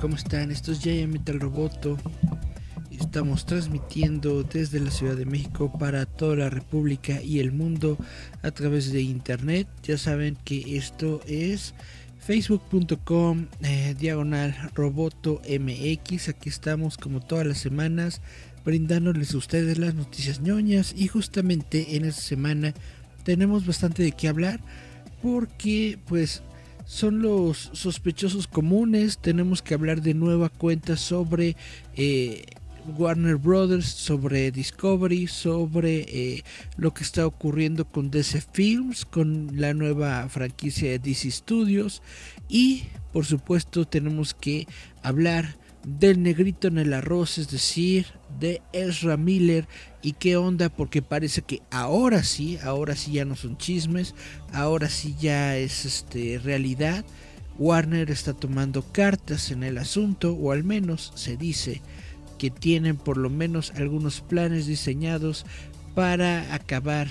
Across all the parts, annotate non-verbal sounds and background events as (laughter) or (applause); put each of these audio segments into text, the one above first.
¿Cómo están? Esto es Giant Metal Roboto. Estamos transmitiendo desde la Ciudad de México para toda la República y el mundo a través de internet. Ya saben que esto es facebook.com eh, diagonal roboto mx. Aquí estamos como todas las semanas brindándoles a ustedes las noticias ñoñas y justamente en esta semana tenemos bastante de qué hablar porque pues son los sospechosos comunes. Tenemos que hablar de nueva cuenta sobre eh, Warner Brothers, sobre Discovery, sobre eh, lo que está ocurriendo con DC Films, con la nueva franquicia de DC Studios. Y por supuesto tenemos que hablar del negrito en el arroz, es decir, de Ezra Miller y qué onda porque parece que ahora sí, ahora sí ya no son chismes, ahora sí ya es este realidad. Warner está tomando cartas en el asunto o al menos se dice que tienen por lo menos algunos planes diseñados para acabar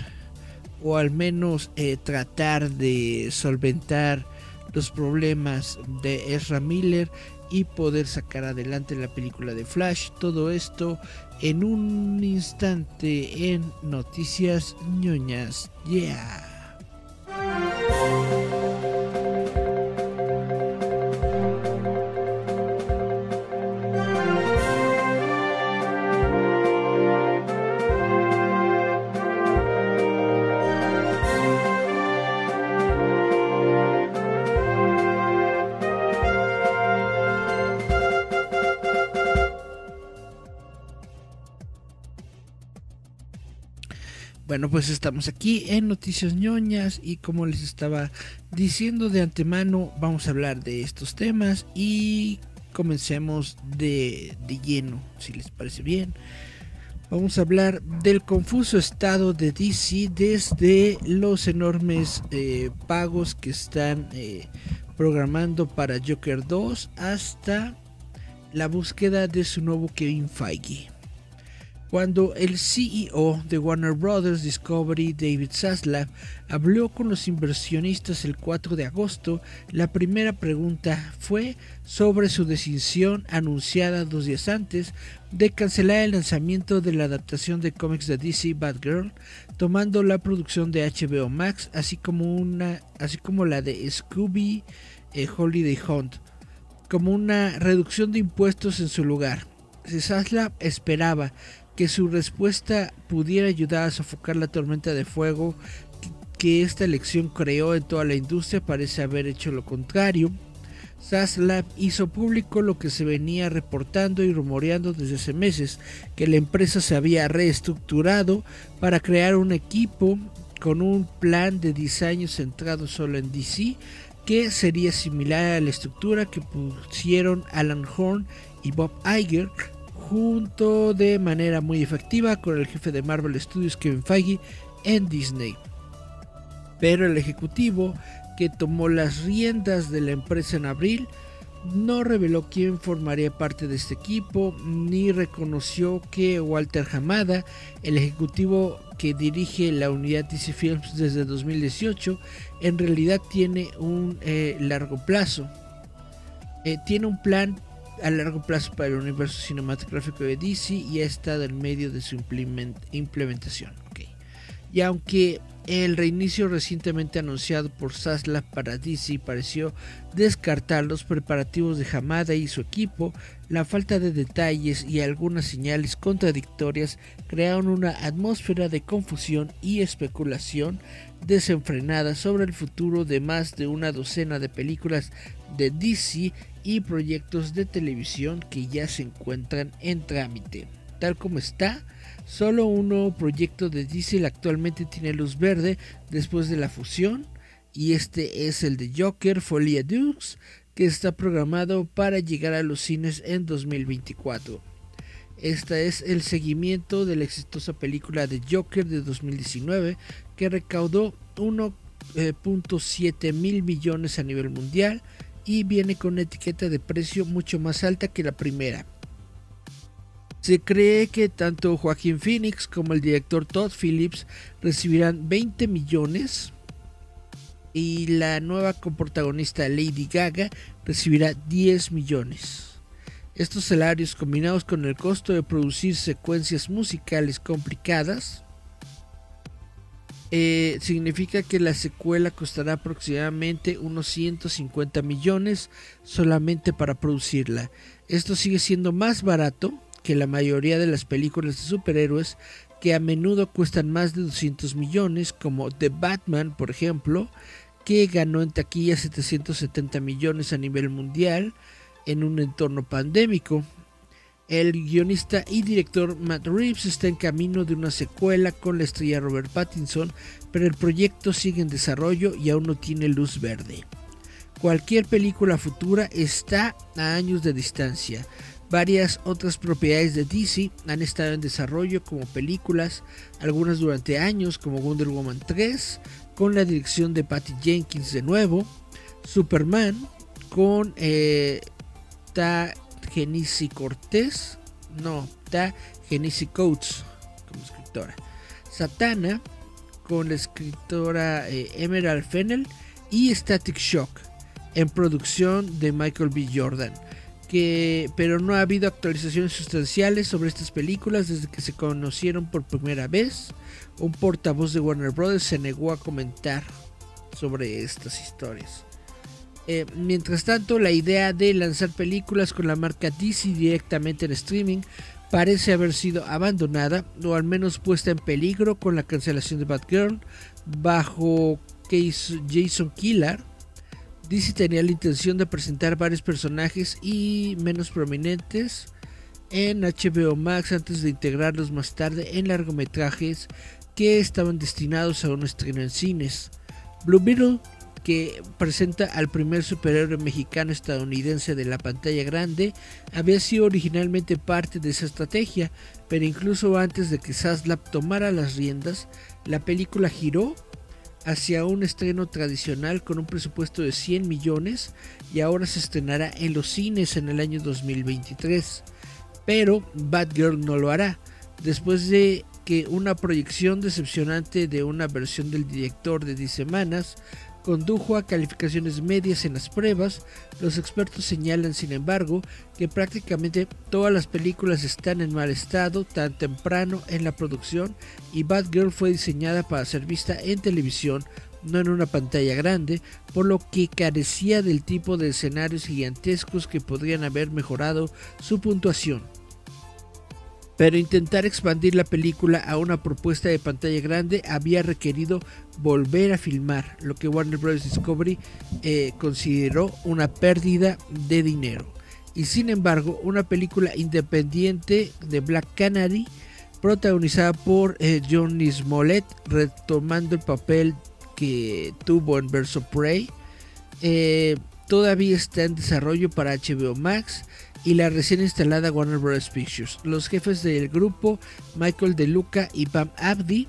o al menos eh, tratar de solventar los problemas de Ezra Miller y poder sacar adelante la película de Flash. Todo esto en un instante en Noticias ñoñas. Yeah. Pues estamos aquí en Noticias ñoñas y como les estaba diciendo de antemano, vamos a hablar de estos temas y comencemos de, lleno, si les parece bien. Vamos a hablar del confuso estado de DC desde los enormes eh, pagos que están eh, programando para Joker 2 hasta la búsqueda de su nuevo Kevin Feige. Cuando el CEO de Warner Brothers Discovery, David Zaslav, habló con los inversionistas el 4 de agosto, la primera pregunta fue sobre su decisión anunciada dos días antes de cancelar el lanzamiento de la adaptación de cómics de DC Batgirl, tomando la producción de HBO Max, así como, una, así como la de Scooby eh, Holiday Hunt, como una reducción de impuestos en su lugar. Zaslav esperaba que su respuesta pudiera ayudar a sofocar la tormenta de fuego que esta elección creó en toda la industria parece haber hecho lo contrario. Zaslav hizo público lo que se venía reportando y rumoreando desde hace meses, que la empresa se había reestructurado para crear un equipo con un plan de diseño centrado solo en DC, que sería similar a la estructura que pusieron Alan Horn y Bob Iger junto de manera muy efectiva con el jefe de Marvel Studios Kevin Feige en Disney. Pero el ejecutivo que tomó las riendas de la empresa en abril no reveló quién formaría parte de este equipo ni reconoció que Walter Hamada, el ejecutivo que dirige la unidad DC Films desde 2018, en realidad tiene un eh, largo plazo. Eh, tiene un plan a largo plazo para el universo cinematográfico de DC y ha estado en medio de su implementación. Y aunque el reinicio recientemente anunciado por Sasla para DC pareció descartar los preparativos de Hamada y su equipo, la falta de detalles y algunas señales contradictorias crearon una atmósfera de confusión y especulación desenfrenada sobre el futuro de más de una docena de películas de DC y proyectos de televisión que ya se encuentran en trámite. Tal como está, Solo un nuevo proyecto de Diesel actualmente tiene luz verde después de la fusión y este es el de Joker Folia Dukes que está programado para llegar a los cines en 2024. Este es el seguimiento de la exitosa película de Joker de 2019 que recaudó 1.7 eh, mil millones a nivel mundial y viene con una etiqueta de precio mucho más alta que la primera. Se cree que tanto Joaquín Phoenix como el director Todd Phillips recibirán 20 millones y la nueva coprotagonista Lady Gaga recibirá 10 millones. Estos salarios combinados con el costo de producir secuencias musicales complicadas eh, significa que la secuela costará aproximadamente unos 150 millones solamente para producirla. Esto sigue siendo más barato que la mayoría de las películas de superhéroes que a menudo cuestan más de 200 millones, como The Batman, por ejemplo, que ganó en taquilla 770 millones a nivel mundial, en un entorno pandémico. El guionista y director Matt Reeves está en camino de una secuela con la estrella Robert Pattinson, pero el proyecto sigue en desarrollo y aún no tiene luz verde. Cualquier película futura está a años de distancia. Varias otras propiedades de DC han estado en desarrollo como películas, algunas durante años como Wonder Woman 3, con la dirección de Patty Jenkins de nuevo, Superman, con eh, Genisi Cortés, no, está Genisi Coates como escritora. Satana con la escritora eh, Emerald Fennel y Static Shock en producción de Michael B. Jordan. Que, pero no ha habido actualizaciones sustanciales sobre estas películas desde que se conocieron por primera vez. Un portavoz de Warner Bros. se negó a comentar sobre estas historias. Eh, mientras tanto, la idea de lanzar películas con la marca DC directamente en streaming parece haber sido abandonada o al menos puesta en peligro con la cancelación de Batgirl bajo Jason Killer. DC tenía la intención de presentar varios personajes y menos prominentes en HBO Max antes de integrarlos más tarde en largometrajes que estaban destinados a un estreno en cines. Blue Beetle que presenta al primer superhéroe mexicano estadounidense de la pantalla grande, había sido originalmente parte de esa estrategia, pero incluso antes de que Saslap tomara las riendas, la película giró hacia un estreno tradicional con un presupuesto de 100 millones y ahora se estrenará en los cines en el año 2023. Pero Batgirl no lo hará, después de que una proyección decepcionante de una versión del director de 10 semanas condujo a calificaciones medias en las pruebas. Los expertos señalan, sin embargo, que prácticamente todas las películas están en mal estado tan temprano en la producción y Batgirl fue diseñada para ser vista en televisión, no en una pantalla grande, por lo que carecía del tipo de escenarios gigantescos que podrían haber mejorado su puntuación pero intentar expandir la película a una propuesta de pantalla grande había requerido volver a filmar, lo que Warner Bros. Discovery eh, consideró una pérdida de dinero. Y sin embargo, una película independiente de Black Canary, protagonizada por eh, Johnny Smollett, retomando el papel que tuvo en Verso Prey, eh, todavía está en desarrollo para HBO Max y la recién instalada Warner Bros. Pictures. Los jefes del grupo, Michael De Luca y Pam Abdi,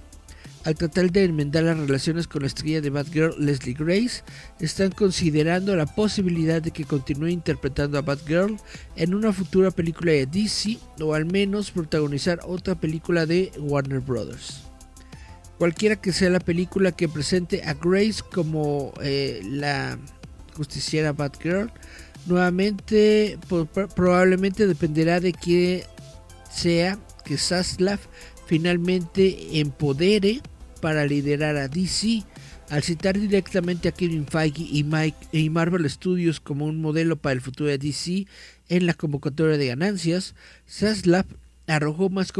al tratar de enmendar las relaciones con la estrella de Batgirl Leslie Grace, están considerando la posibilidad de que continúe interpretando a Batgirl en una futura película de DC o al menos protagonizar otra película de Warner Bros. Cualquiera que sea la película que presente a Grace como eh, la justiciera Batgirl, Nuevamente, probablemente dependerá de que sea que Saslav finalmente empodere para liderar a DC. Al citar directamente a Kevin Feige y, Mike, y Marvel Studios como un modelo para el futuro de DC en la convocatoria de ganancias, Saslav arrojó más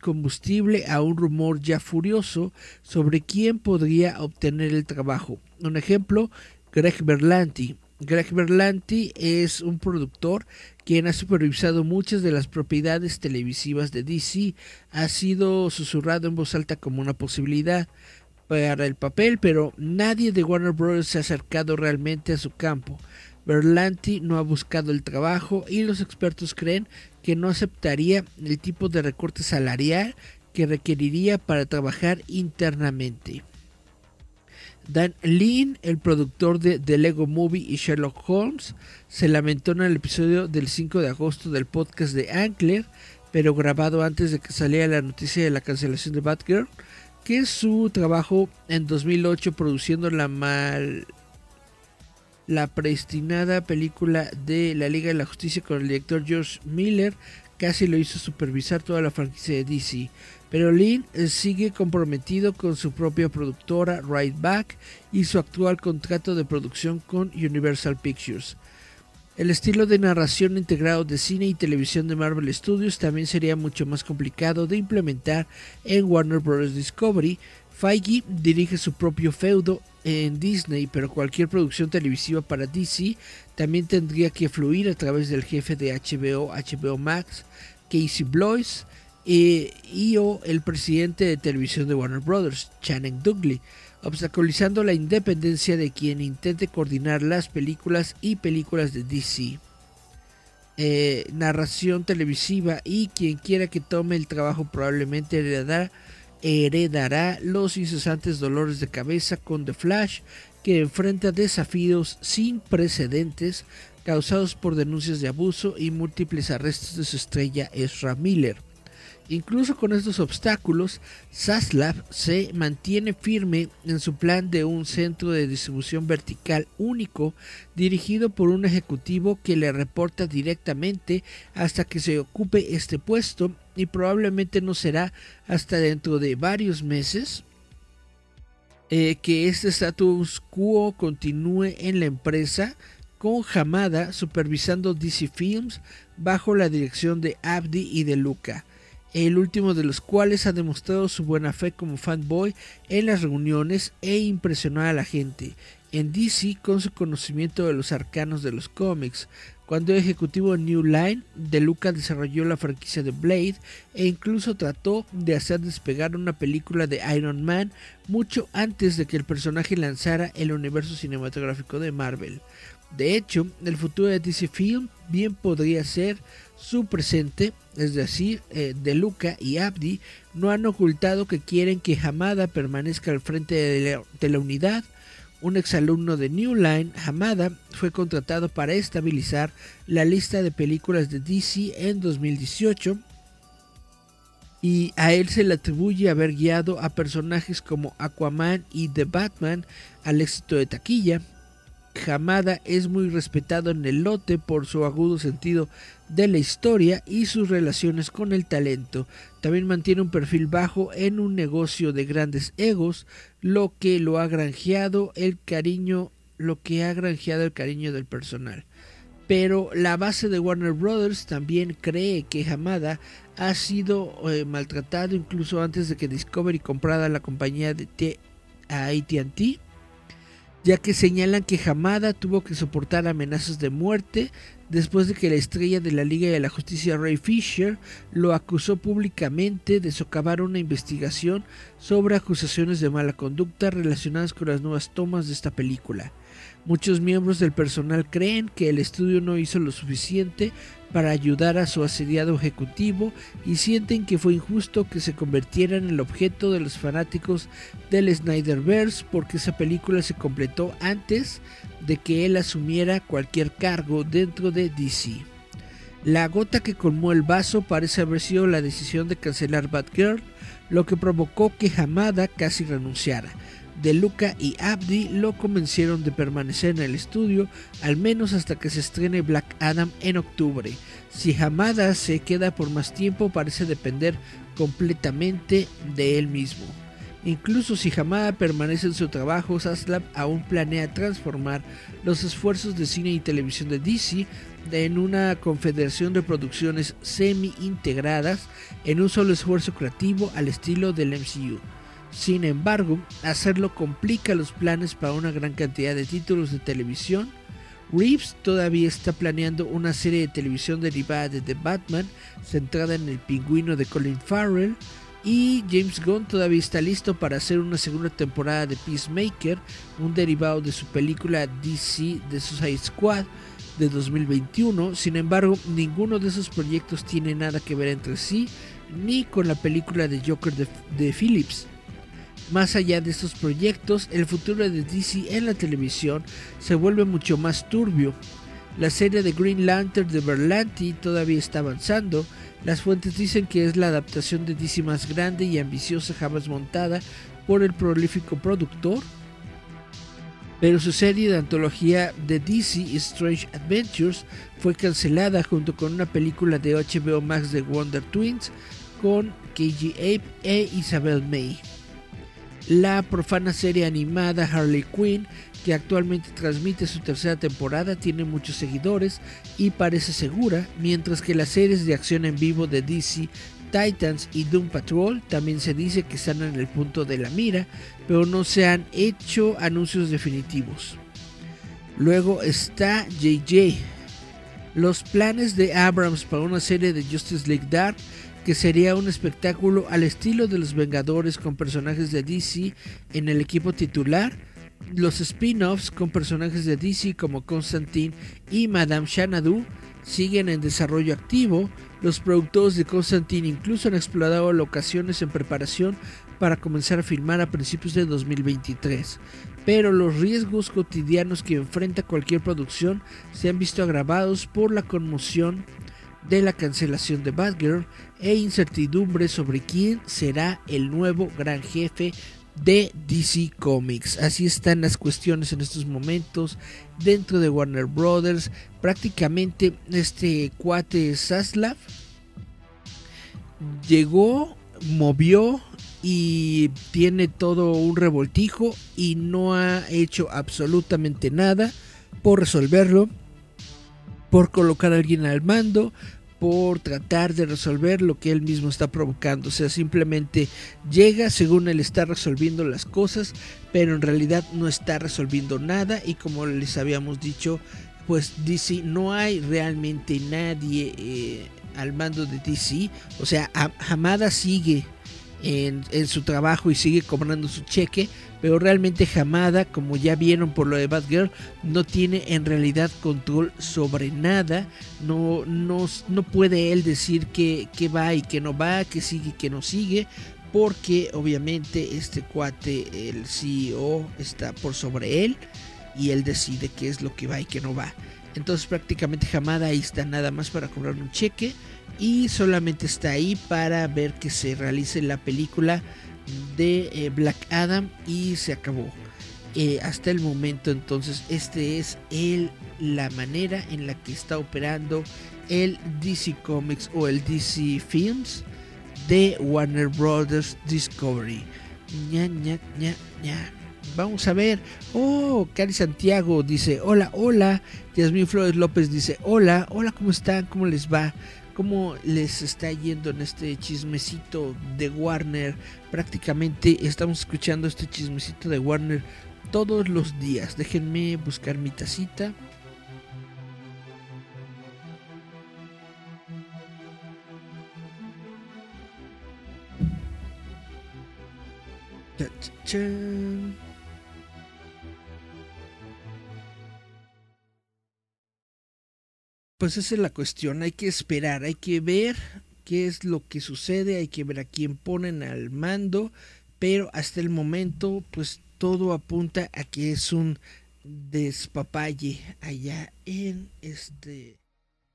combustible a un rumor ya furioso sobre quién podría obtener el trabajo. Un ejemplo, Greg Berlanti, Greg Berlanti es un productor quien ha supervisado muchas de las propiedades televisivas de DC. Ha sido susurrado en voz alta como una posibilidad para el papel, pero nadie de Warner Bros. se ha acercado realmente a su campo. Berlanti no ha buscado el trabajo y los expertos creen que no aceptaría el tipo de recorte salarial que requeriría para trabajar internamente. Dan Lean, el productor de The Lego Movie y Sherlock Holmes, se lamentó en el episodio del 5 de agosto del podcast de Ankler, pero grabado antes de que saliera la noticia de la cancelación de Batgirl, que su trabajo en 2008 produciendo la mal la prestinada película de la Liga de la Justicia con el director George Miller casi lo hizo supervisar toda la franquicia de DC. Pero Lynn eh, sigue comprometido con su propia productora Right Back y su actual contrato de producción con Universal Pictures. El estilo de narración integrado de cine y televisión de Marvel Studios también sería mucho más complicado de implementar en Warner Bros. Discovery. Feige dirige su propio feudo en Disney, pero cualquier producción televisiva para DC también tendría que fluir a través del jefe de HBO, HBO Max, Casey Blois, y o el presidente de televisión de Warner Bros., Channing Dougley, obstaculizando la independencia de quien intente coordinar las películas y películas de DC. Eh, narración televisiva y quien quiera que tome el trabajo probablemente heredará, heredará los incesantes dolores de cabeza con The Flash, que enfrenta desafíos sin precedentes causados por denuncias de abuso y múltiples arrestos de su estrella Ezra Miller. Incluso con estos obstáculos, Saslav se mantiene firme en su plan de un centro de distribución vertical único dirigido por un ejecutivo que le reporta directamente hasta que se ocupe este puesto y probablemente no será hasta dentro de varios meses eh, que este status quo continúe en la empresa con Hamada supervisando DC Films bajo la dirección de Abdi y de Luca el último de los cuales ha demostrado su buena fe como fanboy en las reuniones e impresionó a la gente. En DC con su conocimiento de los arcanos de los cómics, cuando ejecutivo New Line, De Luca desarrolló la franquicia de Blade e incluso trató de hacer despegar una película de Iron Man mucho antes de que el personaje lanzara el universo cinematográfico de Marvel. De hecho, el futuro de DC Film bien podría ser su presente, es decir, eh, De Luca y Abdi, no han ocultado que quieren que Hamada permanezca al frente de la, unidad. Un exalumno de New Line, Hamada, fue contratado para estabilizar la lista de películas de DC en 2018 y a él se le atribuye haber guiado a personajes como Aquaman y The Batman al éxito de taquilla. Hamada es muy respetado en el lote por su agudo sentido de la historia y sus relaciones con el talento. También mantiene un perfil bajo en un negocio de grandes egos, lo que lo ha granjeado el cariño, lo que ha granjeado el cariño del personal. Pero la base de Warner Brothers también cree que Hamada ha sido eh, maltratado incluso antes de que Discovery comprara la compañía de AT&T ya que señalan que Hamada tuvo que soportar amenazas de muerte después de que la estrella de la Liga de la Justicia Ray Fisher lo acusó públicamente de socavar una investigación sobre acusaciones de mala conducta relacionadas con las nuevas tomas de esta película. Muchos miembros del personal creen que el estudio no hizo lo suficiente para ayudar a su asediado ejecutivo y sienten que fue injusto que se convirtiera en el objeto de los fanáticos del Snyderverse porque esa película se completó antes de que él asumiera cualquier cargo dentro de DC. La gota que colmó el vaso parece haber sido la decisión de cancelar Batgirl, lo que provocó que Hamada casi renunciara. De Luca y Abdi lo convencieron de permanecer en el estudio al menos hasta que se estrene Black Adam en octubre. Si Hamada se queda por más tiempo parece depender completamente de él mismo. Incluso si Hamada permanece en su trabajo, Zaslav aún planea transformar los esfuerzos de cine y televisión de DC en una confederación de producciones semi-integradas en un solo esfuerzo creativo al estilo del MCU. Sin embargo, hacerlo complica los planes para una gran cantidad de títulos de televisión. Reeves todavía está planeando una serie de televisión derivada de The Batman, centrada en el pingüino de Colin Farrell. Y James Gunn todavía está listo para hacer una segunda temporada de Peacemaker, un derivado de su película DC The Suicide Squad de 2021. Sin embargo, ninguno de esos proyectos tiene nada que ver entre sí, ni con la película de Joker de, de Phillips. Más allá de estos proyectos, el futuro de DC en la televisión se vuelve mucho más turbio. La serie de Green Lantern de Berlanti todavía está avanzando. Las fuentes dicen que es la adaptación de DC más grande y ambiciosa jamás montada por el prolífico productor. Pero su serie de antología de DC Strange Adventures fue cancelada junto con una película de HBO Max de Wonder Twins con KG Ape e Isabel May la profana serie animada Harley Quinn, que actualmente transmite su tercera temporada, tiene muchos seguidores y parece segura, mientras que las series de acción en vivo de DC, Titans y Doom Patrol también se dice que están en el punto de la mira, pero no se han hecho anuncios definitivos. Luego está JJ. Los planes de Abrams para una serie de Justice League Dark que sería un espectáculo al estilo de los Vengadores con personajes de DC en el equipo titular, los spin-offs con personajes de DC como Constantine y Madame Xanadu siguen en desarrollo activo, los productores de Constantine incluso han explorado locaciones en preparación para comenzar a filmar a principios de 2023 pero los riesgos cotidianos que enfrenta cualquier producción se han visto agravados por la conmoción de la cancelación de Batgirl e incertidumbre sobre quién será el nuevo gran jefe de DC Comics. Así están las cuestiones en estos momentos dentro de Warner Brothers. Prácticamente este cuate Saslav llegó, movió y tiene todo un revoltijo y no ha hecho absolutamente nada por resolverlo por colocar a alguien al mando, por tratar de resolver lo que él mismo está provocando. O sea, simplemente llega según él está resolviendo las cosas, pero en realidad no está resolviendo nada. Y como les habíamos dicho, pues DC no hay realmente nadie eh, al mando de DC. O sea, Hamada sigue en, su trabajo y sigue cobrando su cheque, pero realmente Hamada, como ya vieron por lo de Batgirl, no tiene en realidad control sobre nada, no, no, no puede él decir que, que va y que no va, que sigue y que no sigue, porque obviamente este cuate, el CEO, está por sobre él y él decide qué es lo que va y qué no va. Entonces prácticamente Hamada ahí está nada más para cobrar un cheque y solamente está ahí para ver que se realice la película de eh, Black Adam y se acabó. Eh, hasta el momento entonces este es el, la manera en la que está operando el DC Comics o el DC Films de Warner Brothers Discovery. Vamos a ver. Oh, Cari Santiago dice: Hola, hola. Yasmin Flores López dice: Hola, hola, ¿cómo están? ¿Cómo les va? Cómo les está yendo en este chismecito de Warner. Prácticamente estamos escuchando este chismecito de Warner todos los días. Déjenme buscar mi tacita. Pues esa es la cuestión, hay que esperar, hay que ver qué es lo que sucede, hay que ver a quién ponen al mando, pero hasta el momento pues todo apunta a que es un despapalle allá en este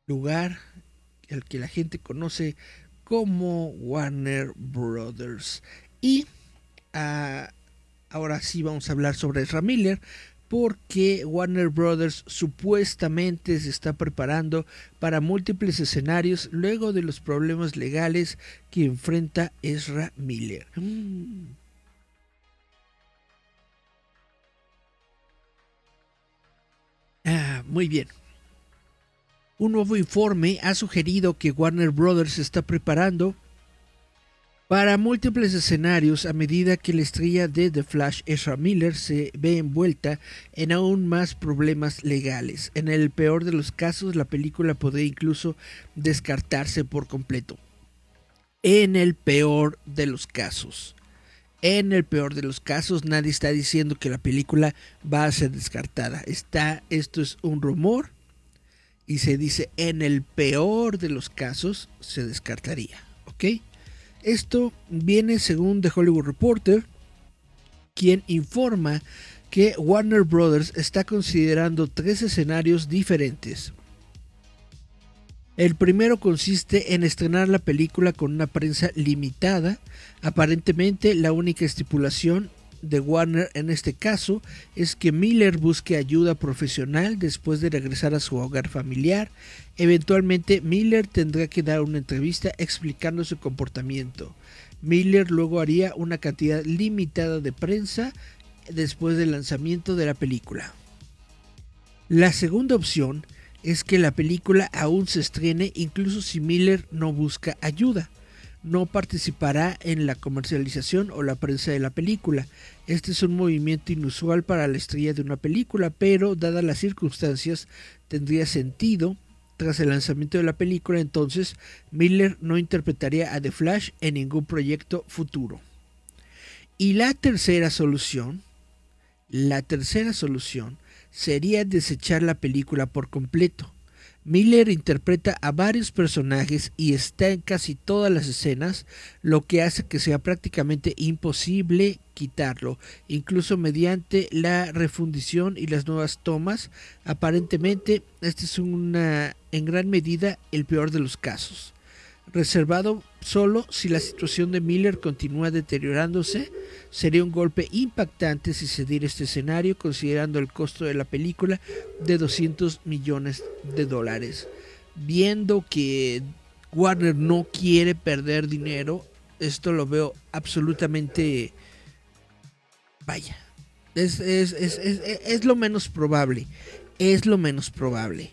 lugar al que la gente conoce como Warner Brothers. Y ah, ahora sí vamos a hablar sobre Ezra Miller, porque Warner Brothers supuestamente se está preparando para múltiples escenarios luego de los problemas legales que enfrenta Ezra Miller. Mm. Ah, muy bien. Un nuevo informe ha sugerido que Warner Brothers está preparando para múltiples escenarios a medida que la estrella de The Flash, Ezra Miller, se ve envuelta en aún más problemas legales. En el peor de los casos, la película podría incluso descartarse por completo. En el peor de los casos. En el peor de los casos, nadie está diciendo que la película va a ser descartada. Está, esto es un rumor y se dice en el peor de los casos se descartaría. ¿Ok? Esto viene según The Hollywood Reporter, quien informa que Warner Brothers está considerando tres escenarios diferentes. El primero consiste en estrenar la película con una prensa limitada. Aparentemente la única estipulación de Warner en este caso es que Miller busque ayuda profesional después de regresar a su hogar familiar. Eventualmente Miller tendrá que dar una entrevista explicando su comportamiento. Miller luego haría una cantidad limitada de prensa después del lanzamiento de la película. La segunda opción es que la película aún se estrene incluso si Miller no busca ayuda no participará en la comercialización o la prensa de la película. Este es un movimiento inusual para la estrella de una película, pero dadas las circunstancias tendría sentido. Tras el lanzamiento de la película, entonces Miller no interpretaría a The Flash en ningún proyecto futuro. Y la tercera solución, la tercera solución sería desechar la película por completo Miller interpreta a varios personajes y está en casi todas las escenas, lo que hace que sea prácticamente imposible quitarlo, incluso mediante la refundición y las nuevas tomas. Aparentemente, este es una, en gran medida el peor de los casos reservado solo si la situación de Miller continúa deteriorándose. Sería un golpe impactante si se diera este escenario, considerando el costo de la película de 200 millones de dólares. Viendo que Warner no quiere perder dinero, esto lo veo absolutamente... Vaya, es, es, es, es lo menos probable. Es lo menos probable.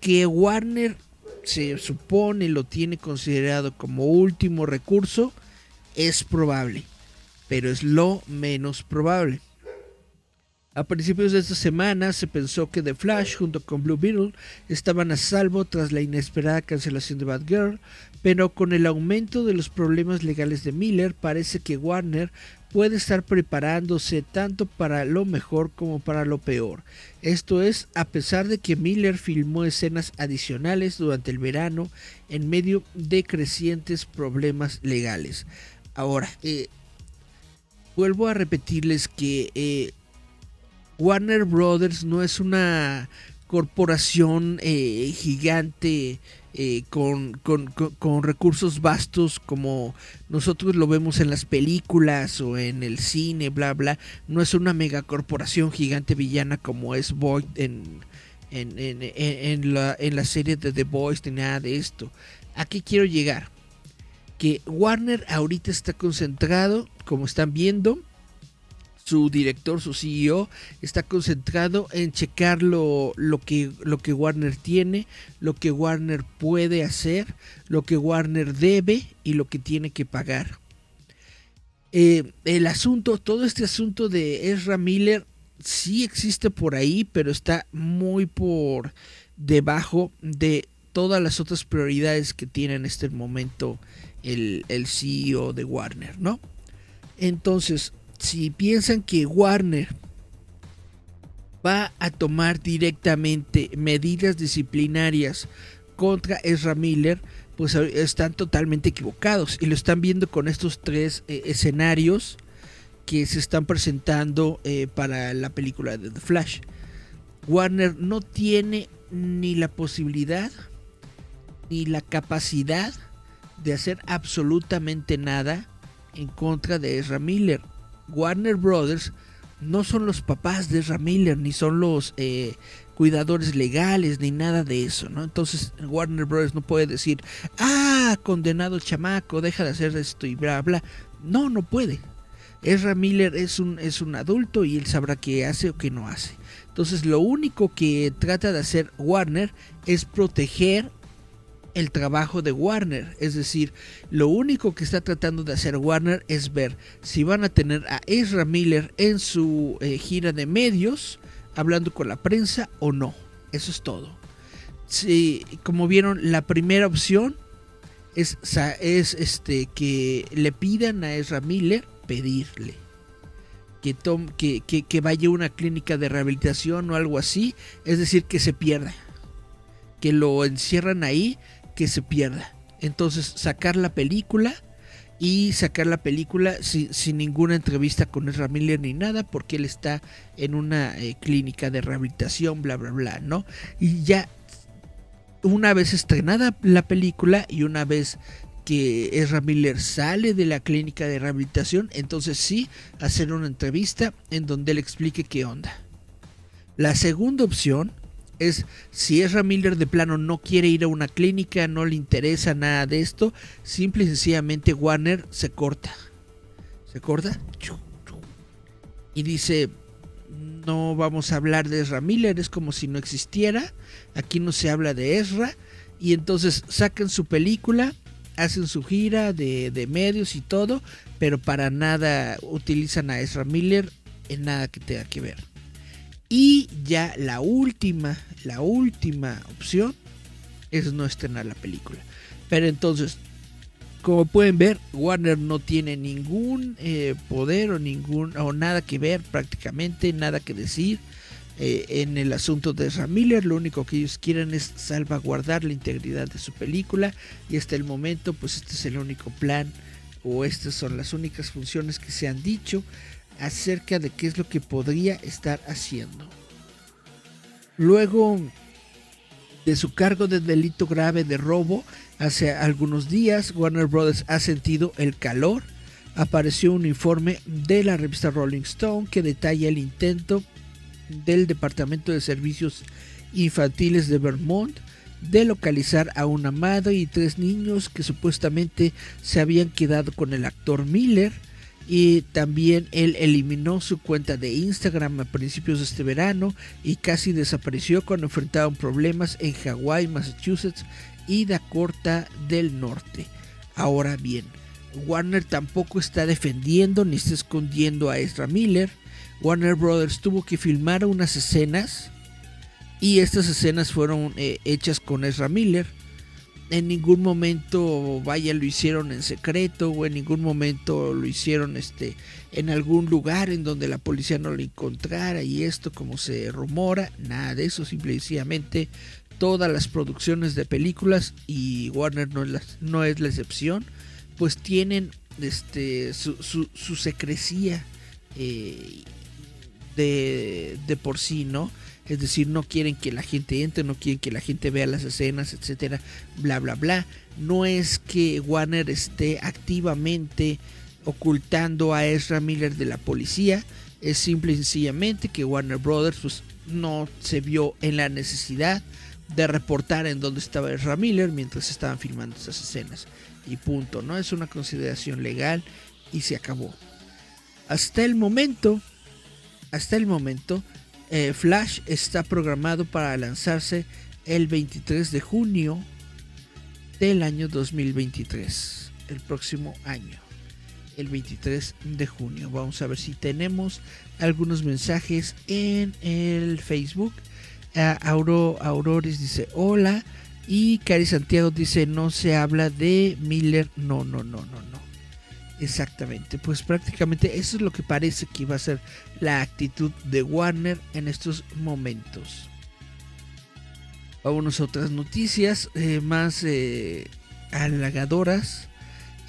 Que Warner se supone lo tiene considerado como último recurso, es probable, pero es lo menos probable. A principios de esta semana se pensó que The Flash junto con Blue Beetle estaban a salvo tras la inesperada cancelación de Batgirl, pero con el aumento de los problemas legales de Miller parece que Warner puede estar preparándose tanto para lo mejor como para lo peor. Esto es, a pesar de que Miller filmó escenas adicionales durante el verano en medio de crecientes problemas legales. Ahora, eh, vuelvo a repetirles que eh, Warner Brothers no es una corporación eh, gigante eh, con, con, recursos vastos como nosotros lo vemos en las películas o en el cine, bla, bla. No es una megacorporación gigante villana como es Void en, en, en, en, la, en la serie de The Boys ni nada de esto. ¿A qué quiero llegar? Que Warner ahorita está concentrado, como están viendo, su director, su CEO, está concentrado en checar lo, que, lo que Warner tiene, lo que Warner puede hacer, lo que Warner debe y lo que tiene que pagar. Eh, el asunto, todo este asunto de Ezra Miller sí existe por ahí, pero está muy por debajo de todas las otras prioridades que tiene en este momento el, el CEO de Warner, ¿no? Entonces, si piensan que Warner va a tomar directamente medidas disciplinarias contra Ezra Miller, pues están totalmente equivocados y lo están viendo con estos tres eh, escenarios que se están presentando eh, para la película de The Flash. Warner no tiene ni la posibilidad ni la capacidad de hacer absolutamente nada en contra de Ezra Miller. Warner Brothers no son los papás de Ezra Miller, ni son los eh, cuidadores legales, ni nada de eso, ¿no? Entonces Warner Brothers no puede decir, ah, condenado chamaco, deja de hacer esto y bla, bla. No, no puede. Ezra Miller es un, es un adulto y él sabrá qué hace o qué no hace. Entonces lo único que trata de hacer Warner es proteger el trabajo de Warner. Es decir, lo único que está tratando de hacer Warner es ver si van a tener a Ezra Miller en su eh, gira de medios, hablando con la prensa o no. Eso es todo. Si, como vieron, la primera opción es, es este, que le pidan a Ezra Miller pedirle. Que, que, que vaya a una clínica de rehabilitación o algo así, es decir, que se pierda, que lo encierran ahí que se pierda. Entonces sacar la película y sacar la película sin, ninguna entrevista con Ezra Miller ni nada porque él está en una eh, clínica de rehabilitación, bla, bla, bla, ¿no? Y ya una vez estrenada la película y una vez que Ezra Miller sale de la clínica de rehabilitación, entonces sí hacer una entrevista en donde él explique qué onda. La segunda opción es si Ezra Miller de plano no quiere ir a una clínica, no le interesa nada de esto, simple y sencillamente Warner se corta. Se corta y dice, no vamos a hablar de Ezra Miller, es como si no existiera, aquí no se habla de Ezra, y entonces sacan su película, hacen su gira de, de medios y todo, pero para nada utilizan a Ezra Miller en nada que tenga que ver. Y ya la última, la última opción es no estrenar la película. Pero entonces, como pueden ver, Warner no tiene ningún eh, poder o ningún o nada que ver prácticamente, nada que decir eh, en el asunto de Ezra. Lo único que ellos quieren es salvaguardar la integridad de su película y hasta el momento, pues este es el único plan o estas son las únicas funciones que se han dicho acerca de qué es lo que podría estar haciendo. Luego de su cargo de delito grave de robo, hace algunos días Warner Brothers ha sentido el calor. Apareció un informe de la revista Rolling Stone que detalla el intento del Departamento de Servicios Infantiles de Vermont de localizar a una madre y tres niños que supuestamente se habían quedado con el actor Miller y también él eliminó su cuenta de Instagram a principios de este verano y casi desapareció cuando enfrentaron problemas en Hawái, Massachusetts y Dakota del Norte. Ahora bien, Warner tampoco está defendiendo ni está escondiendo a Ezra Miller. Warner Brothers tuvo que filmar unas escenas y estas escenas fueron eh, hechas con Ezra Miller en ningún momento vaya lo hicieron en secreto o en ningún momento lo hicieron este en algún lugar en donde la policía no lo encontrara y esto como se rumora nada de eso simplemente todas las producciones de películas y Warner no es la, no es la excepción pues tienen este su, su, secrecía eh, de, de por sí no es decir, no quieren que la gente entre, no quieren que la gente vea las escenas, etcétera, bla, bla, bla. No es que Warner esté activamente ocultando a Ezra Miller de la policía, es simple y sencillamente que Warner Brothers pues, no se vio en la necesidad de reportar en dónde estaba Ezra Miller mientras estaban filmando esas escenas. Y punto, ¿no? Es una consideración legal y se acabó. Hasta el momento, hasta el momento, eh, Flash está programado para lanzarse el 23 de junio del año 2023, el próximo año, el 23 de junio. Vamos a ver si tenemos algunos mensajes en el Facebook. Uh, Auro, Auroris dice hola y Cari Santiago dice no se habla de Miller. No, no, no, no, no. Exactamente, pues prácticamente eso es lo que parece que iba a ser la actitud de Warner en estos momentos. Vámonos a otras noticias eh, más eh, halagadoras.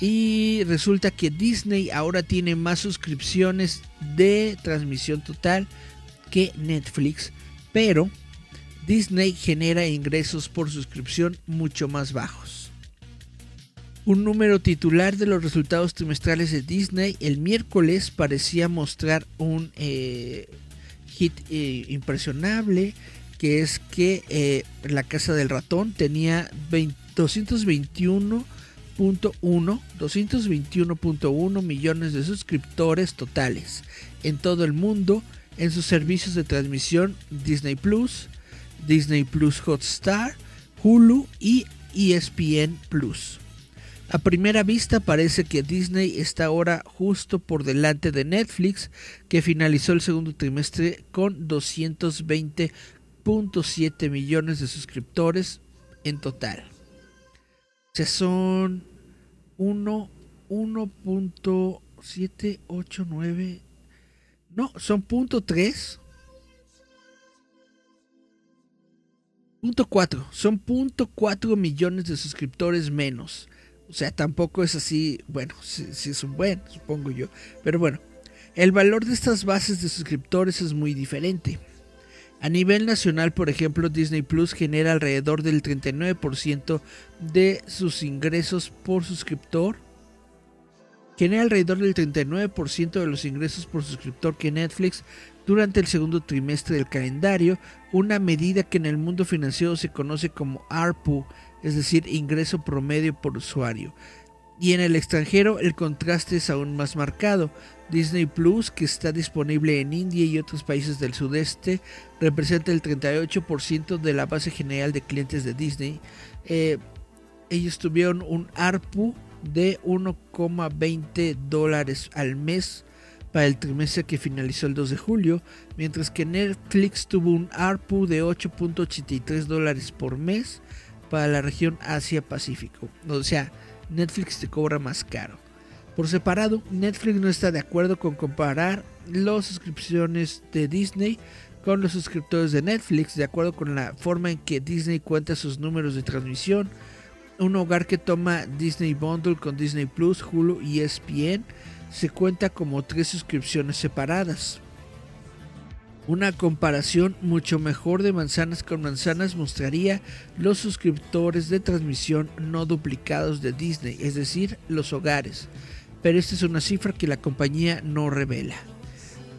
Y resulta que Disney ahora tiene más suscripciones de transmisión total que Netflix. Pero Disney genera ingresos por suscripción mucho más bajos. Un número titular de los resultados trimestrales de Disney el miércoles parecía mostrar un eh, hit eh, impresionable, que es que eh, la Casa del Ratón tenía 221.1 221.1 millones de suscriptores totales en todo el mundo en sus servicios de transmisión Disney Plus, Disney Plus Hotstar, Hulu y ESPN Plus. A primera vista parece que Disney está ahora justo por delante de Netflix, que finalizó el segundo trimestre con 220.7 millones de suscriptores en total. O sea, son 1, 1.789. No, son punto 3. Punto 4. Son punto 4 millones de suscriptores menos. O sea, tampoco es así, bueno, si es un buen, supongo yo. Pero bueno, el valor de estas bases de suscriptores es muy diferente. A nivel nacional, por ejemplo, Disney Plus genera alrededor del 39% de sus ingresos por suscriptor. Genera alrededor del 39% de los ingresos por suscriptor que Netflix durante el segundo trimestre del calendario, una medida que en el mundo financiero se conoce como ARPU, es decir, ingreso promedio por usuario. Y en el extranjero el contraste es aún más marcado. Disney Plus, que está disponible en India y otros países del sudeste, representa el 38% de la base general de clientes de Disney. Eh, ellos tuvieron un ARPU de 1,20 dólares al mes para el trimestre que finalizó el 2 de julio, mientras que Netflix tuvo un ARPU de 8.83 dólares por mes para la región Asia-Pacífico. O sea, Netflix te cobra más caro. Por separado, Netflix no está de acuerdo con comparar las suscripciones de Disney con los suscriptores de Netflix, de acuerdo con la forma en que Disney cuenta sus números de transmisión. Un hogar que toma Disney Bundle con Disney Plus, Hulu y ESPN se cuenta como tres suscripciones separadas. Una comparación mucho mejor de manzanas con manzanas mostraría los suscriptores de transmisión no duplicados de Disney, es decir, los hogares. Pero esta es una cifra que la compañía no revela.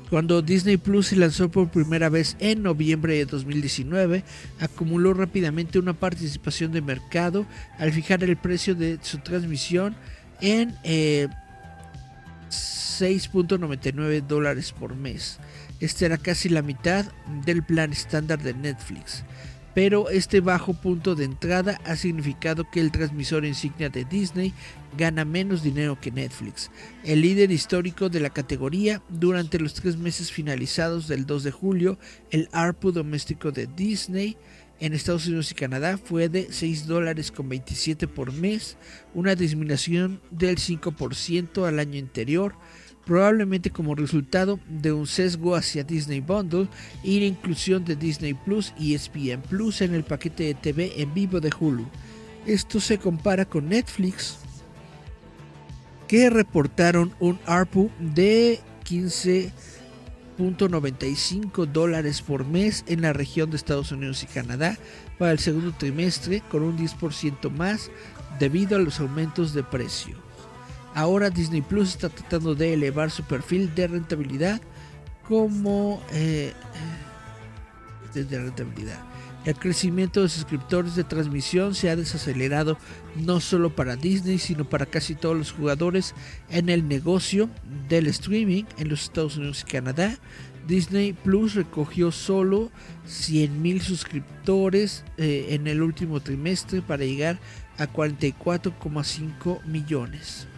Cuando Disney Plus se lanzó por primera vez en noviembre de 2019, acumuló rápidamente una participación de mercado al fijar el precio de su transmisión en 6.99 eh, dólares por mes. Este era casi la mitad del plan estándar de Netflix. Pero este bajo punto de entrada ha significado que el transmisor insignia de Disney gana menos dinero que Netflix. El líder histórico de la categoría durante los tres meses finalizados del 2 de julio, el ARPU doméstico de Disney en Estados Unidos y Canadá fue de 6 dólares con 27 por mes, una disminución del 5% al año anterior probablemente como resultado de un sesgo hacia Disney Bundle y la inclusión de Disney Plus y ESPN Plus en el paquete de TV en vivo de Hulu. Esto se compara con Netflix, que reportaron un ARPU de 15.95 dólares por mes en la región de Estados Unidos y Canadá para el segundo trimestre, con un 10% más debido a los aumentos de precio. Ahora Disney Plus está tratando de elevar su perfil de rentabilidad como eh, de rentabilidad. El crecimiento de suscriptores de transmisión se ha desacelerado no solo para Disney, sino para casi todos los jugadores en el negocio del streaming en los Estados Unidos y Canadá. Disney Plus recogió solo 100.000 suscriptores eh, en el último trimestre para llegar a 44,5 millones.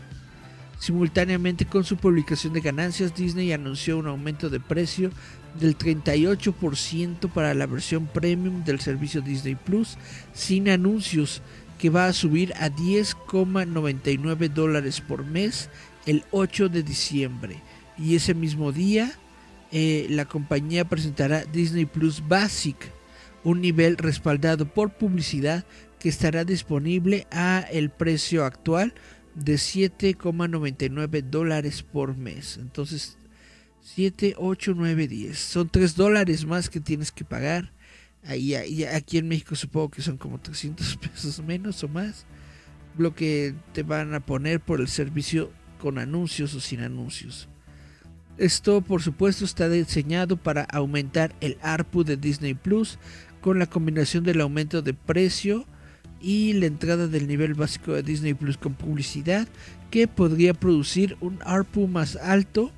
Simultáneamente con su publicación de ganancias, Disney anunció un aumento de precio del 38% para la versión premium del servicio Disney Plus sin anuncios que va a subir a 10,99 dólares por mes el 8 de diciembre. Y ese mismo día eh, la compañía presentará Disney Plus Basic, un nivel respaldado por publicidad que estará disponible a el precio actual de 7,99 dólares por mes. Entonces, 7, 8, 9, 10. Son 3 dólares más que tienes que pagar. Ahí, aquí en México supongo que son como 300 (laughs) pesos menos o más. Lo que te van a poner por el servicio con anuncios o sin anuncios. Esto por supuesto está diseñado para aumentar el ARPU de Disney Plus con la combinación del aumento de precio y la entrada del nivel básico de Disney Plus con publicidad que podría producir un ARPU más alto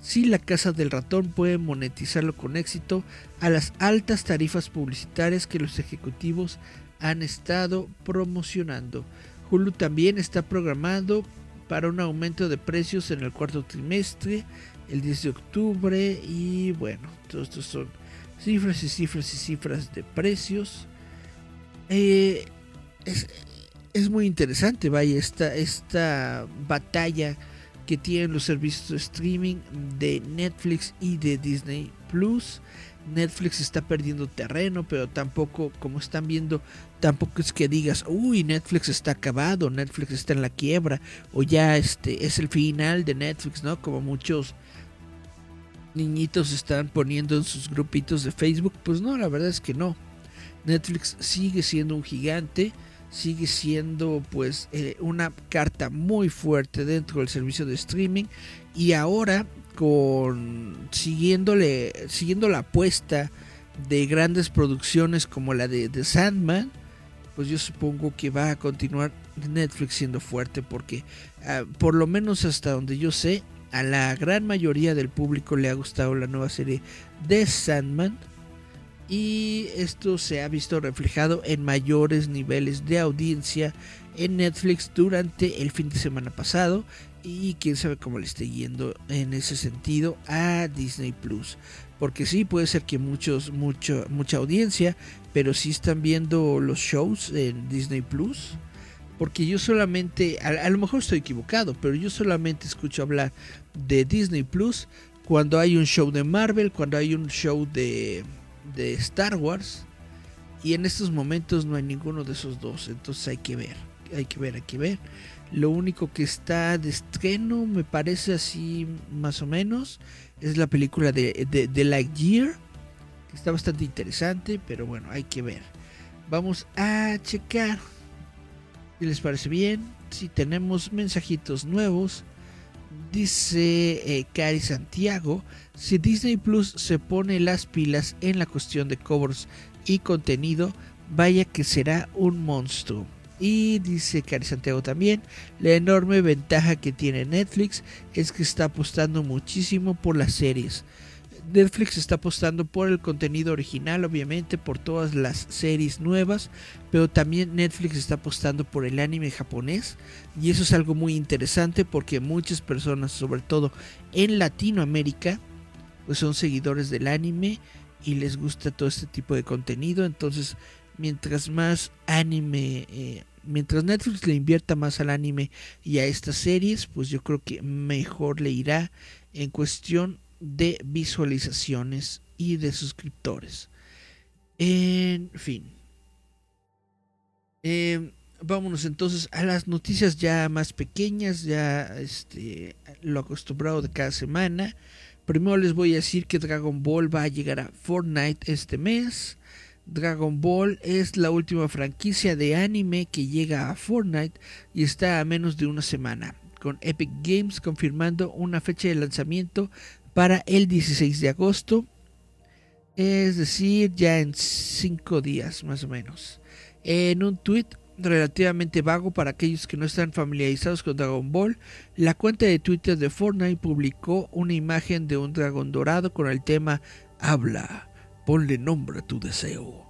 si la casa del ratón puede monetizarlo con éxito a las altas tarifas publicitarias que los ejecutivos han estado promocionando. Hulu también está programado para un aumento de precios en el cuarto trimestre, el 10 de octubre y bueno, todos estos son cifras y cifras y cifras de precios. Eh, es, muy interesante, vaya, esta, esta batalla que tienen los servicios de streaming de Netflix y de Disney Plus. Netflix está perdiendo terreno, pero tampoco, como están viendo, tampoco es que digas, uy, Netflix está acabado, Netflix está en la quiebra, o ya este es el final de Netflix, ¿no? Como muchos niñitos están poniendo en sus grupitos de Facebook, pues no, la verdad es que no. Netflix sigue siendo un gigante, sigue siendo pues eh, una carta muy fuerte dentro del servicio de streaming. Y ahora con siguiéndole siguiendo la apuesta de grandes producciones como la de The Sandman pues yo supongo que va a continuar Netflix siendo fuerte porque ah, por lo menos hasta donde yo sé a la gran mayoría del público le ha gustado la nueva serie de Sandman y esto se ha visto reflejado en mayores niveles de audiencia en Netflix durante el fin de semana pasado y quién sabe cómo le esté yendo en ese sentido a Disney Plus. Porque sí puede ser que muchos mucho mucha audiencia pero sí están viendo los shows en Disney Plus. Porque yo solamente a, a lo mejor estoy equivocado pero yo solamente escucho hablar de Disney Plus cuando hay un show de Marvel cuando hay un show de de Star Wars. Y en estos momentos no hay ninguno de esos dos. Entonces hay que ver. Hay que ver, hay que ver. Lo único que está de estreno, me parece así más o menos, es la película de, de, Lightyear. Que está bastante interesante, pero bueno, hay que ver. Vamos a checar. Si les parece bien, si tenemos mensajitos nuevos. Dice eh, Cari Santiago, si Disney Plus se pone las pilas en la cuestión de covers y contenido, vaya que será un monstruo. Y dice Cari Santiago también, la enorme ventaja que tiene Netflix es que está apostando muchísimo por las series. Netflix está apostando por el contenido original, obviamente, por todas las series nuevas, pero también Netflix está apostando por el anime japonés y eso es algo muy interesante porque muchas personas, sobre todo en Latinoamérica, pues son seguidores del anime y les gusta todo este tipo de contenido, entonces mientras más anime, eh, mientras Netflix le invierta más al anime y a estas series, pues yo creo que mejor le irá en cuestión de visualizaciones y de suscriptores. En fin. Em, vámonos entonces a las noticias ya más pequeñas, ya este, lo acostumbrado de cada semana. Primero les voy a decir que Dragon Ball va a llegar a Fortnite este mes. Dragon Ball es la última franquicia de anime que llega a Fortnite y está a menos de una semana, con Epic Games confirmando una fecha de lanzamiento para el 16 de agosto. Es decir, ya en 5 días más o menos. En un tweet relativamente vago para aquellos que no están familiarizados con Dragon Ball, la cuenta de Twitter de Fortnite publicó una imagen de un dragón dorado con el tema Habla, ponle nombre a tu deseo.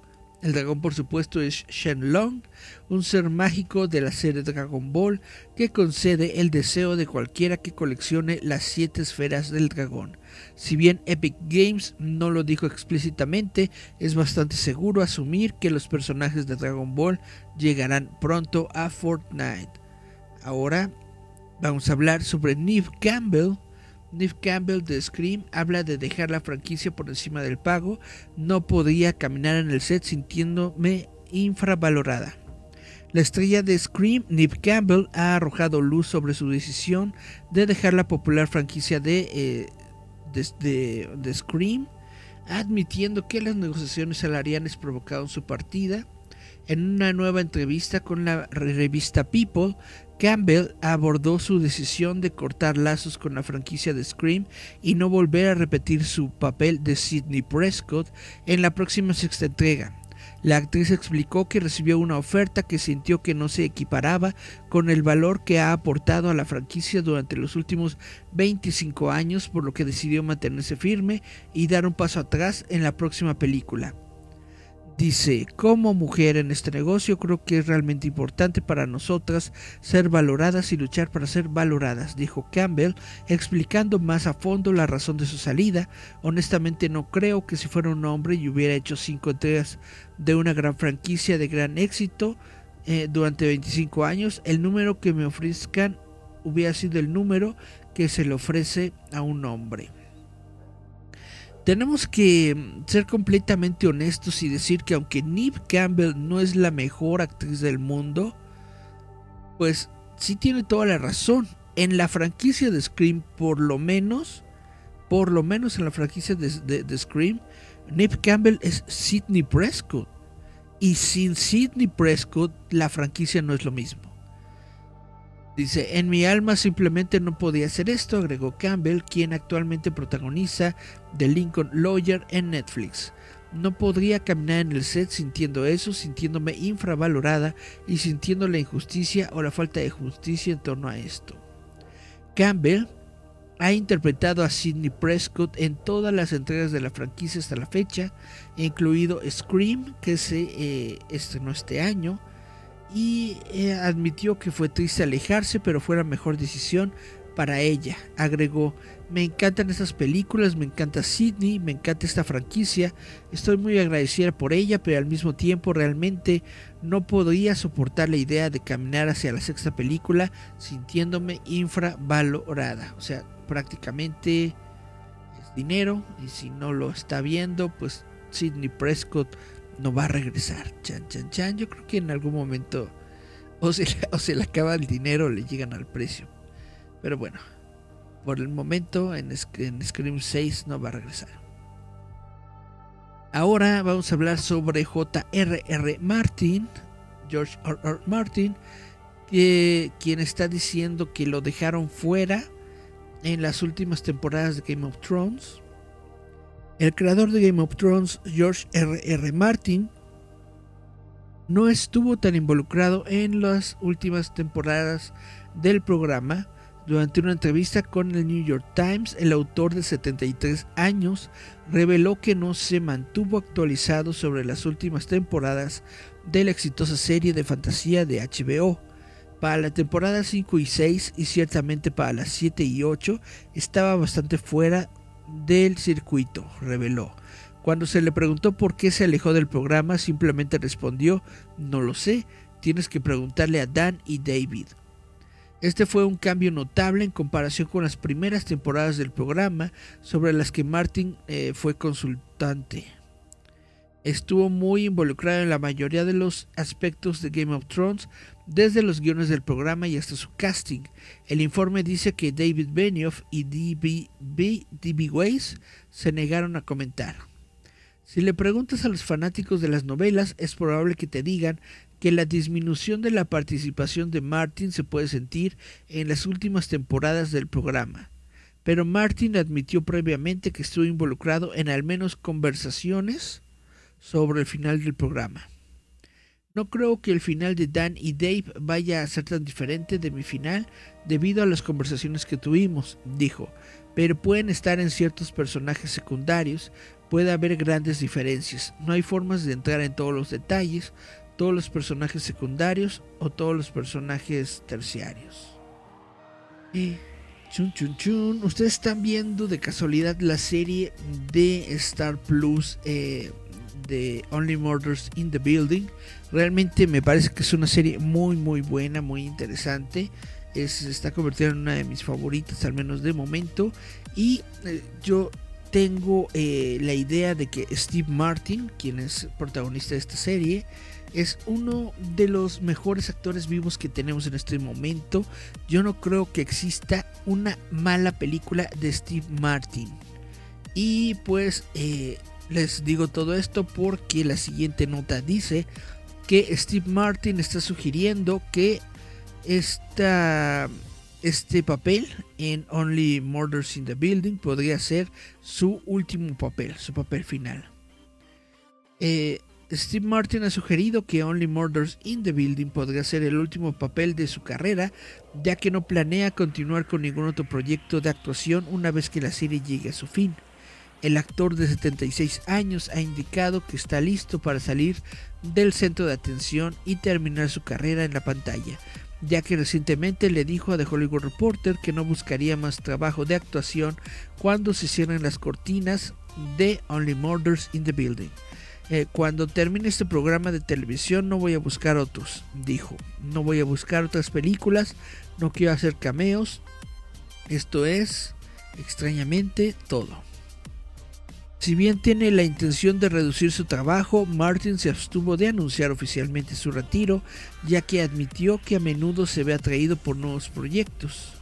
El dragón, por supuesto, es Shenlong, un ser mágico de la serie Dragon Ball que concede el deseo de cualquiera que coleccione las siete esferas del dragón. Si bien Epic Games no lo dijo explícitamente, es bastante seguro asumir que los personajes de Dragon Ball llegarán pronto a Fortnite. Ahora vamos a hablar sobre Neve Campbell, Neve Campbell de Scream habla de dejar la franquicia por encima del pago. No podía caminar en el set sintiéndome infravalorada. La estrella de Scream, Neve Campbell, ha arrojado luz sobre su decisión de dejar la popular franquicia de, eh, de, de Scream, admitiendo que las negociaciones salariales provocaron su partida. En una nueva entrevista con la revista People, Campbell abordó su decisión de cortar lazos con la franquicia de Scream y no volver a repetir su papel de Sidney Prescott en la próxima sexta entrega. La actriz explicó que recibió una oferta que sintió que no se equiparaba con el valor que ha aportado a la franquicia durante los últimos 25 años, por lo que decidió mantenerse firme y dar un paso atrás en la próxima película. Dice, como mujer en este negocio creo que es realmente importante para nosotras ser valoradas y luchar para ser valoradas, dijo Campbell, explicando más a fondo la razón de su salida. Honestamente no creo que si fuera un hombre y hubiera hecho cinco entregas de una gran franquicia de gran éxito eh, durante 25 años, el número que me ofrezcan hubiera sido el número que se le ofrece a un hombre tenemos que ser completamente honestos y decir que aunque Neve Campbell no es la mejor actriz del mundo, pues sí tiene toda la razón. En la franquicia de Scream, por lo menos, por lo menos en la franquicia de, Scream, Neve Campbell es Sidney Prescott. Y sin Sidney Prescott, la franquicia no es lo mismo. Dice, en mi alma simplemente no podía hacer esto, agregó Campbell, quien actualmente protagoniza The Lincoln Lawyer en Netflix. No podría caminar en el set sintiendo eso, sintiéndome infravalorada y sintiendo la injusticia o la falta de justicia en torno a esto. Campbell ha interpretado a Sidney Prescott en todas las entregas de la franquicia hasta la fecha, incluido Scream, que se eh, estrenó este año, y eh, admitió que fue triste alejarse, pero fue la mejor decisión para ella. Agregó, me encantan estas películas, me encanta Sidney, me encanta esta franquicia, estoy muy agradecida por ella, pero al mismo tiempo realmente no podía soportar la idea de caminar hacia la sexta película sintiéndome infravalorada. O sea, prácticamente es dinero y si no lo está viendo, pues Sidney Prescott no va a regresar. Chan, chan, chan. Yo creo que en algún momento o se, le, acaba el dinero o le llegan al precio. Pero bueno, por el momento en, en Scream 6 no va a regresar. Ahora vamos a hablar sobre J.R.R. Martin, George R. Martin, que, quien está diciendo que lo dejaron fuera en las últimas temporadas de Game of Thrones el creador de Game of Thrones, George R. R. Martin, no estuvo tan involucrado en las últimas temporadas del programa. Durante una entrevista con el New York Times, el autor de 73 años reveló que no se mantuvo actualizado sobre las últimas temporadas de la exitosa serie de fantasía de HBO. Para la temporada 5 y 6 y ciertamente para las 7 y 8 estaba bastante fuera del circuito, reveló. Cuando se le preguntó por qué se alejó del programa, simplemente respondió, no lo sé, tienes que preguntarle a Dan y David. Este fue un cambio notable en comparación con las primeras temporadas del programa sobre las que Martin eh, fue consultante. Estuvo muy involucrado en la mayoría de los aspectos de Game of Thrones, desde los guiones del programa y hasta su casting. El informe dice que David Benioff y D.B. Weiss se negaron a comentar. Si le preguntas a los fanáticos de las novelas, es probable que te digan que la disminución de la participación de Martin se puede sentir en las últimas temporadas del programa. Pero Martin admitió previamente que estuvo involucrado en al menos conversaciones sobre el final del programa. No creo que el final de Dan y Dave vaya a ser tan diferente de mi final debido a las conversaciones que tuvimos, dijo, pero pueden estar en ciertos personajes secundarios, puede haber grandes diferencias, no hay formas de entrar en todos los detalles, todos los personajes secundarios o todos los personajes terciarios. Y chun chun chun, ustedes están viendo de casualidad la serie de Star Plus eh, de Only Murders in the Building. Realmente me parece que es una serie muy muy buena, muy interesante. Es, está convertida en una de mis favoritas, al menos de momento. Y eh, yo tengo eh, la idea de que Steve Martin, quien es protagonista de esta serie, es uno de los mejores actores vivos que tenemos en este momento. Yo no creo que exista una mala película de Steve Martin. Y pues eh, les digo todo esto porque la siguiente nota dice que Steve Martin está sugiriendo que esta, este papel en Only Murders in the Building podría ser su último papel, su papel final. Eh, Steve Martin ha sugerido que Only Murders in the Building podría ser el último papel de su carrera, ya que no planea continuar con ningún otro proyecto de actuación una vez que la serie llegue a su fin. El actor de 76 años ha indicado que está listo para salir del centro de atención y terminar su carrera en la pantalla, ya que recientemente le dijo a The Hollywood Reporter que no buscaría más trabajo de actuación cuando se cierren las cortinas de Only Murders in the Building. Eh, cuando termine este programa de televisión no voy a buscar otros, dijo. No voy a buscar otras películas, no quiero hacer cameos. Esto es, extrañamente, todo. Si bien tiene la intención de reducir su trabajo, Martin se abstuvo de anunciar oficialmente su retiro, ya que admitió que a menudo se ve atraído por nuevos proyectos.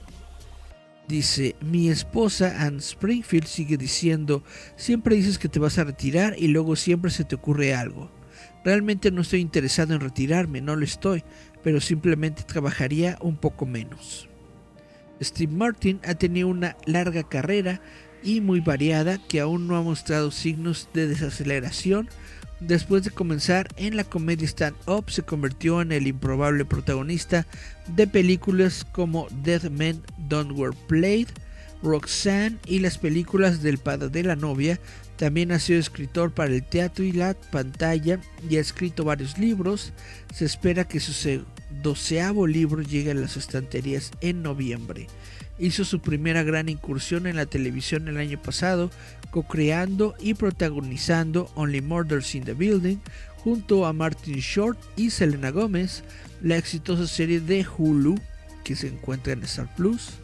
Dice, mi esposa Anne Springfield sigue diciendo, siempre dices que te vas a retirar y luego siempre se te ocurre algo. Realmente no estoy interesado en retirarme, no lo estoy, pero simplemente trabajaría un poco menos. Steve Martin ha tenido una larga carrera y muy variada que aún no ha mostrado signos de desaceleración. Después de comenzar en la comedia stand-up, se convirtió en el improbable protagonista de películas como Dead Men Don't Wear Played, Roxanne y las películas del padre de la novia. También ha sido escritor para el teatro y la pantalla y ha escrito varios libros. Se espera que su doceavo libro llegue a las estanterías en noviembre hizo su primera gran incursión en la televisión el año pasado, co-creando y protagonizando Only Murders in the Building junto a Martin Short y Selena Gómez, la exitosa serie de Hulu que se encuentra en Star Plus,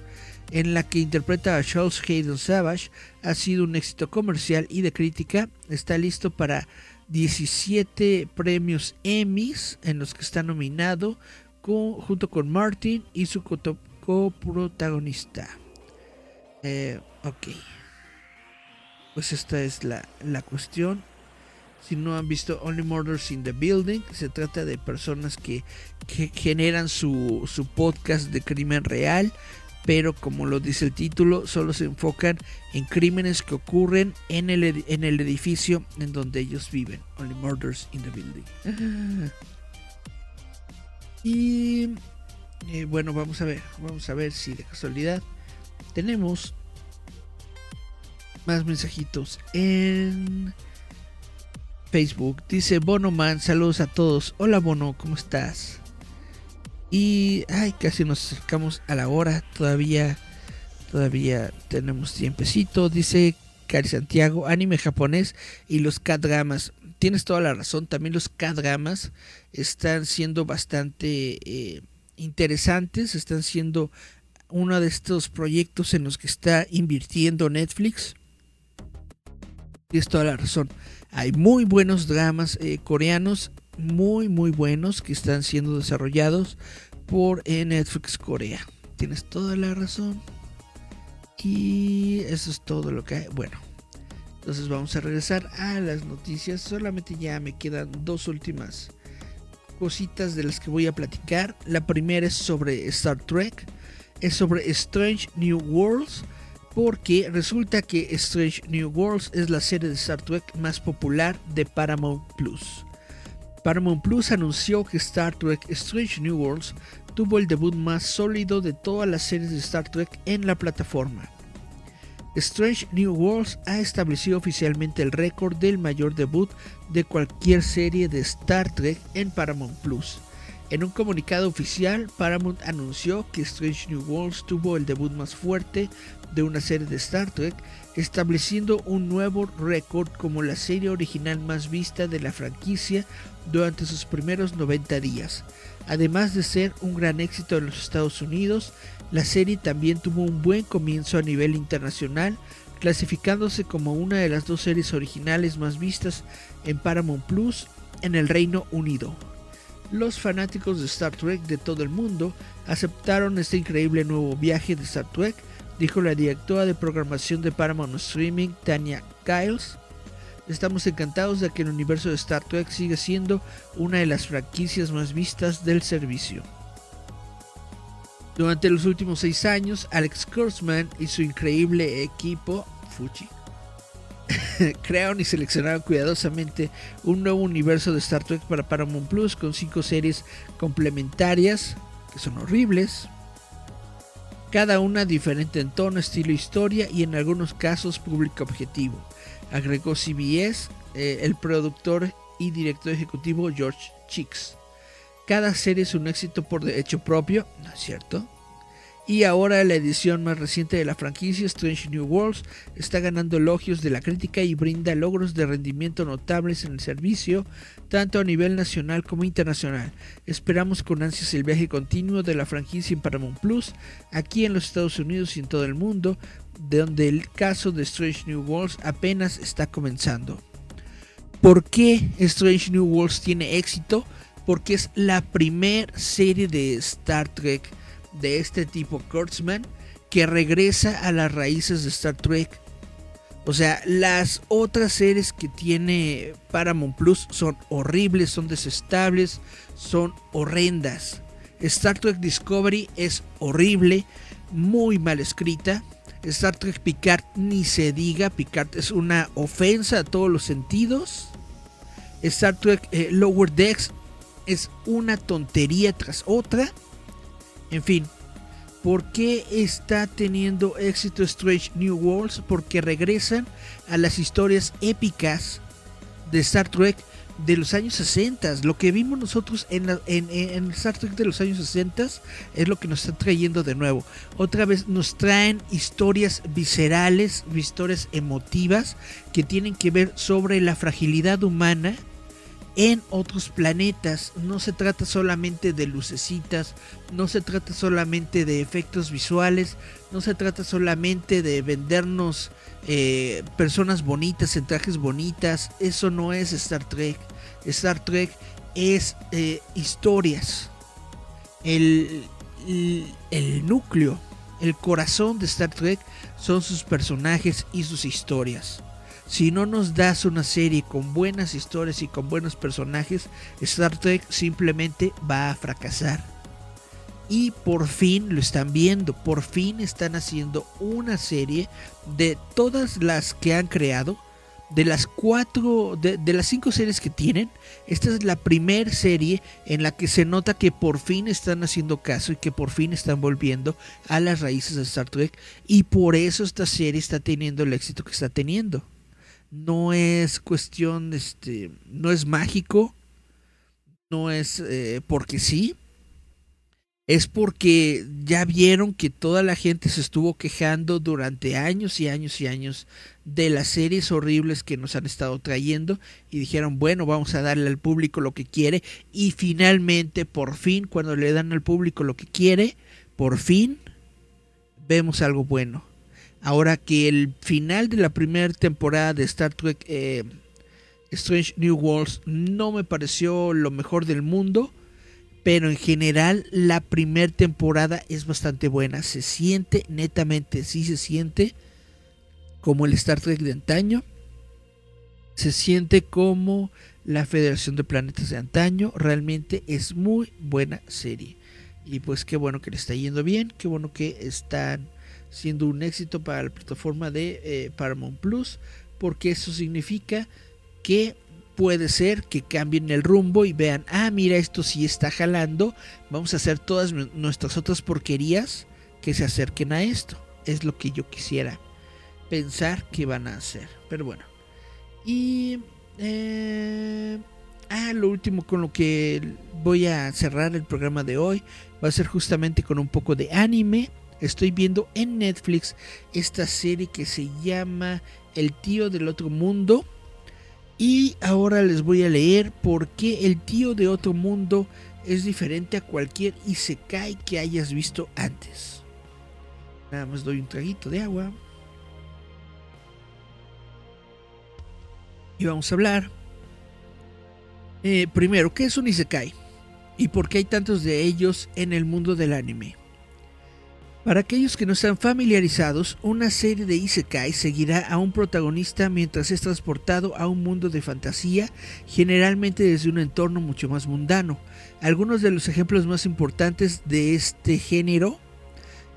en la que interpreta a Charles Hayden Savage, ha sido un éxito comercial y de crítica, está listo para 17 premios Emmys en los que está nominado junto con Martin y su coprotagonista. Eh, ok. Pues esta es la, cuestión. Si no han visto Only Murders in the Building, se trata de personas que, generan su, su podcast de crimen real, pero como lo dice el título, solo se enfocan en crímenes que ocurren en el, en el edificio en donde ellos viven. Only Murders in the Building. Y eh, bueno, vamos a ver, vamos a ver si de casualidad tenemos más mensajitos en Facebook. Dice Bono Man, saludos a todos. Hola Bono, ¿cómo estás? Y ay, casi nos acercamos a la hora. Todavía, todavía tenemos tiempecito. Dice Cari Santiago, anime japonés y los K-dramas. Tienes toda la razón. También los K-dramas están siendo bastante eh, interesantes, están siendo uno de estos proyectos en los que está invirtiendo Netflix. Y es toda la razón. Hay muy buenos dramas eh, coreanos, muy, muy buenos, que están siendo desarrollados por eh, Netflix Corea. Tienes toda la razón. Y eso es todo lo que hay. Bueno, entonces vamos a regresar a las noticias. Solamente ya me quedan dos últimas cositas de las que voy a platicar. La primera es sobre Star Trek, es sobre Strange New Worlds, porque resulta que Strange New Worlds es la serie de Star Trek más popular de Paramount Plus. Paramount Plus anunció que Star Trek Strange New Worlds tuvo el debut más sólido de todas las series de Star Trek en la plataforma. Strange New Worlds ha establecido oficialmente el récord del mayor debut de cualquier serie de Star Trek en Paramount Plus. En un comunicado oficial, Paramount anunció que Strange New Worlds tuvo el debut más fuerte de una serie de Star Trek, estableciendo un nuevo récord como la serie original más vista de la franquicia durante sus primeros 90 días. Además de ser un gran éxito en los Estados Unidos, la serie también tuvo un buen comienzo a nivel internacional, clasificándose como una de las dos series originales más vistas en Paramount Plus en el Reino Unido. Los fanáticos de Star Trek de todo el mundo aceptaron este increíble nuevo viaje de Star Trek, dijo la directora de programación de Paramount Streaming, Tanya Giles. Estamos encantados de que el universo de Star Trek siga siendo una de las franquicias más vistas del servicio. Durante los últimos seis años, Alex Kurtzman y su increíble equipo, Fuji, (laughs) crearon y seleccionaron cuidadosamente un nuevo universo de Star Trek para Paramount Plus con cinco series complementarias que son horribles. Cada una diferente en tono, estilo, historia y en algunos casos público objetivo, agregó CBS, eh, el productor y director ejecutivo George Chicks. Cada serie es un éxito por derecho propio, ¿no es cierto? Y ahora la edición más reciente de la franquicia, Strange New Worlds, está ganando elogios de la crítica y brinda logros de rendimiento notables en el servicio, tanto a nivel nacional como internacional. Esperamos con ansias el viaje continuo de la franquicia en Paramount Plus, aquí en los Estados Unidos y en todo el mundo, de donde el caso de Strange New Worlds apenas está comenzando. ¿Por qué Strange New Worlds tiene éxito? Porque es la primera serie de Star Trek de este tipo Kurtzman que regresa a las raíces de Star Trek. O sea, las otras series que tiene Paramount Plus son horribles, son desestables, son horrendas. Star Trek Discovery es horrible, muy mal escrita. Star Trek Picard ni se diga, Picard es una ofensa a todos los sentidos. Star Trek eh, Lower Decks es una tontería tras otra. En fin, ¿por qué está teniendo éxito Strange New Worlds? Porque regresan a las historias épicas de Star Trek de los años 60. Lo que vimos nosotros en, en, Star Trek de los años 60 es lo que nos están trayendo de nuevo. Otra vez nos traen historias viscerales, historias emotivas que tienen que ver sobre la fragilidad humana en otros planetas. No se trata solamente de lucecitas, no se trata solamente de efectos visuales, no se trata solamente de vendernos eh, personas bonitas en trajes bonitas. Eso no es Star Trek. Star Trek es eh, historias. El, el núcleo, el corazón de Star Trek son sus personajes y sus historias. Si no nos das una serie con buenas historias y con buenos personajes, Star Trek simplemente va a fracasar. Y por fin lo están viendo, por fin están haciendo una serie de todas las que han creado, de las cuatro, de, las cinco series que tienen, esta es la primera serie en la que se nota que por fin están haciendo caso y que por fin están volviendo a las raíces de Star Trek y por eso esta serie está teniendo el éxito que está teniendo no es cuestión, este, no es mágico, no es eh, porque sí, es porque ya vieron que toda la gente se estuvo quejando durante años y años y años de las series horribles que nos han estado trayendo y dijeron, bueno, vamos a darle al público lo que quiere y finalmente, por fin, cuando le dan al público lo que quiere, por fin vemos algo bueno. Ahora que el final de la primera temporada de Star Trek eh, Strange New Worlds no me pareció lo mejor del mundo, pero en general la primera temporada es bastante buena. Se siente, netamente, sí se siente como el Star Trek de antaño. Se siente como la Federación de Planetas de antaño. Realmente es muy buena serie. Y pues qué bueno que le está yendo bien, qué bueno que están siendo un éxito para la plataforma de eh, Paramount Plus, porque eso significa que puede ser que cambien el rumbo y vean, ah, mira, esto sí está jalando, vamos a hacer todas nuestras otras porquerías que se acerquen a esto. Es lo que yo quisiera pensar que van a hacer. Pero bueno. Y... Eh, ah, lo último con lo que voy a cerrar el programa de hoy va a ser justamente con un poco de anime estoy viendo en Netflix esta serie que se llama El tío del otro mundo. Y ahora les voy a leer por qué el tío de otro mundo es diferente a cualquier Isekai que hayas visto antes. Nada más doy un traguito de agua. Y vamos a hablar. Eh, primero, ¿qué es un Isekai? ¿Y por qué hay tantos de ellos en el mundo del anime? Para aquellos que no están familiarizados, una serie de Isekai seguirá a un protagonista mientras es transportado a un mundo de fantasía, generalmente desde un entorno mucho más mundano. Algunos de los ejemplos más importantes de este género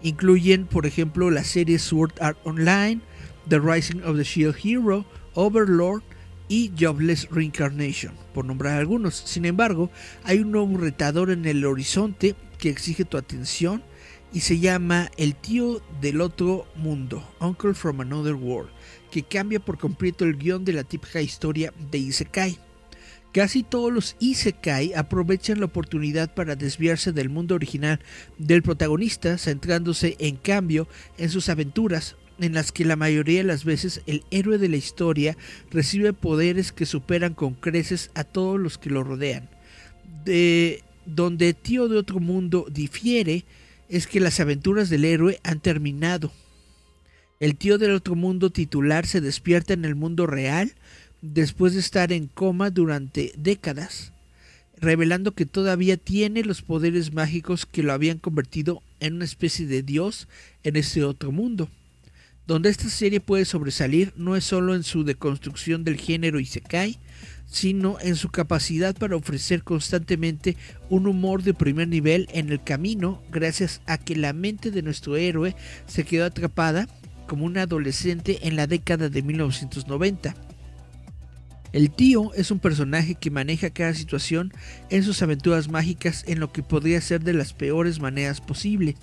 incluyen, por ejemplo, la serie Sword Art Online, The Rising of the Shield Hero, Overlord y Jobless Reincarnation, por nombrar algunos. Sin embargo, hay un nuevo retador en el horizonte que exige tu atención y se llama El tío del otro mundo, Uncle from Another World, que cambia por completo el guion de la típica historia de Isekai. Casi todos los Isekai aprovechan la oportunidad para desviarse del mundo original del protagonista, centrándose en cambio en sus aventuras, en las que la mayoría de las veces el héroe de la historia recibe poderes que superan con creces a todos los que lo rodean. De donde Tío de otro mundo difiere es que las aventuras del héroe han terminado. El tío del otro mundo titular se despierta en el mundo real después de estar en coma durante décadas, revelando que todavía tiene los poderes mágicos que lo habían convertido en una especie de dios en ese otro mundo. Donde esta serie puede sobresalir no es solo en su deconstrucción del género Isekai, sino en su capacidad para ofrecer constantemente un humor de primer nivel en el camino gracias a que la mente de nuestro héroe se quedó atrapada como un adolescente en la década de 1990 el tío es un personaje que maneja cada situación en sus aventuras mágicas en lo que podría ser de las peores maneras posibles,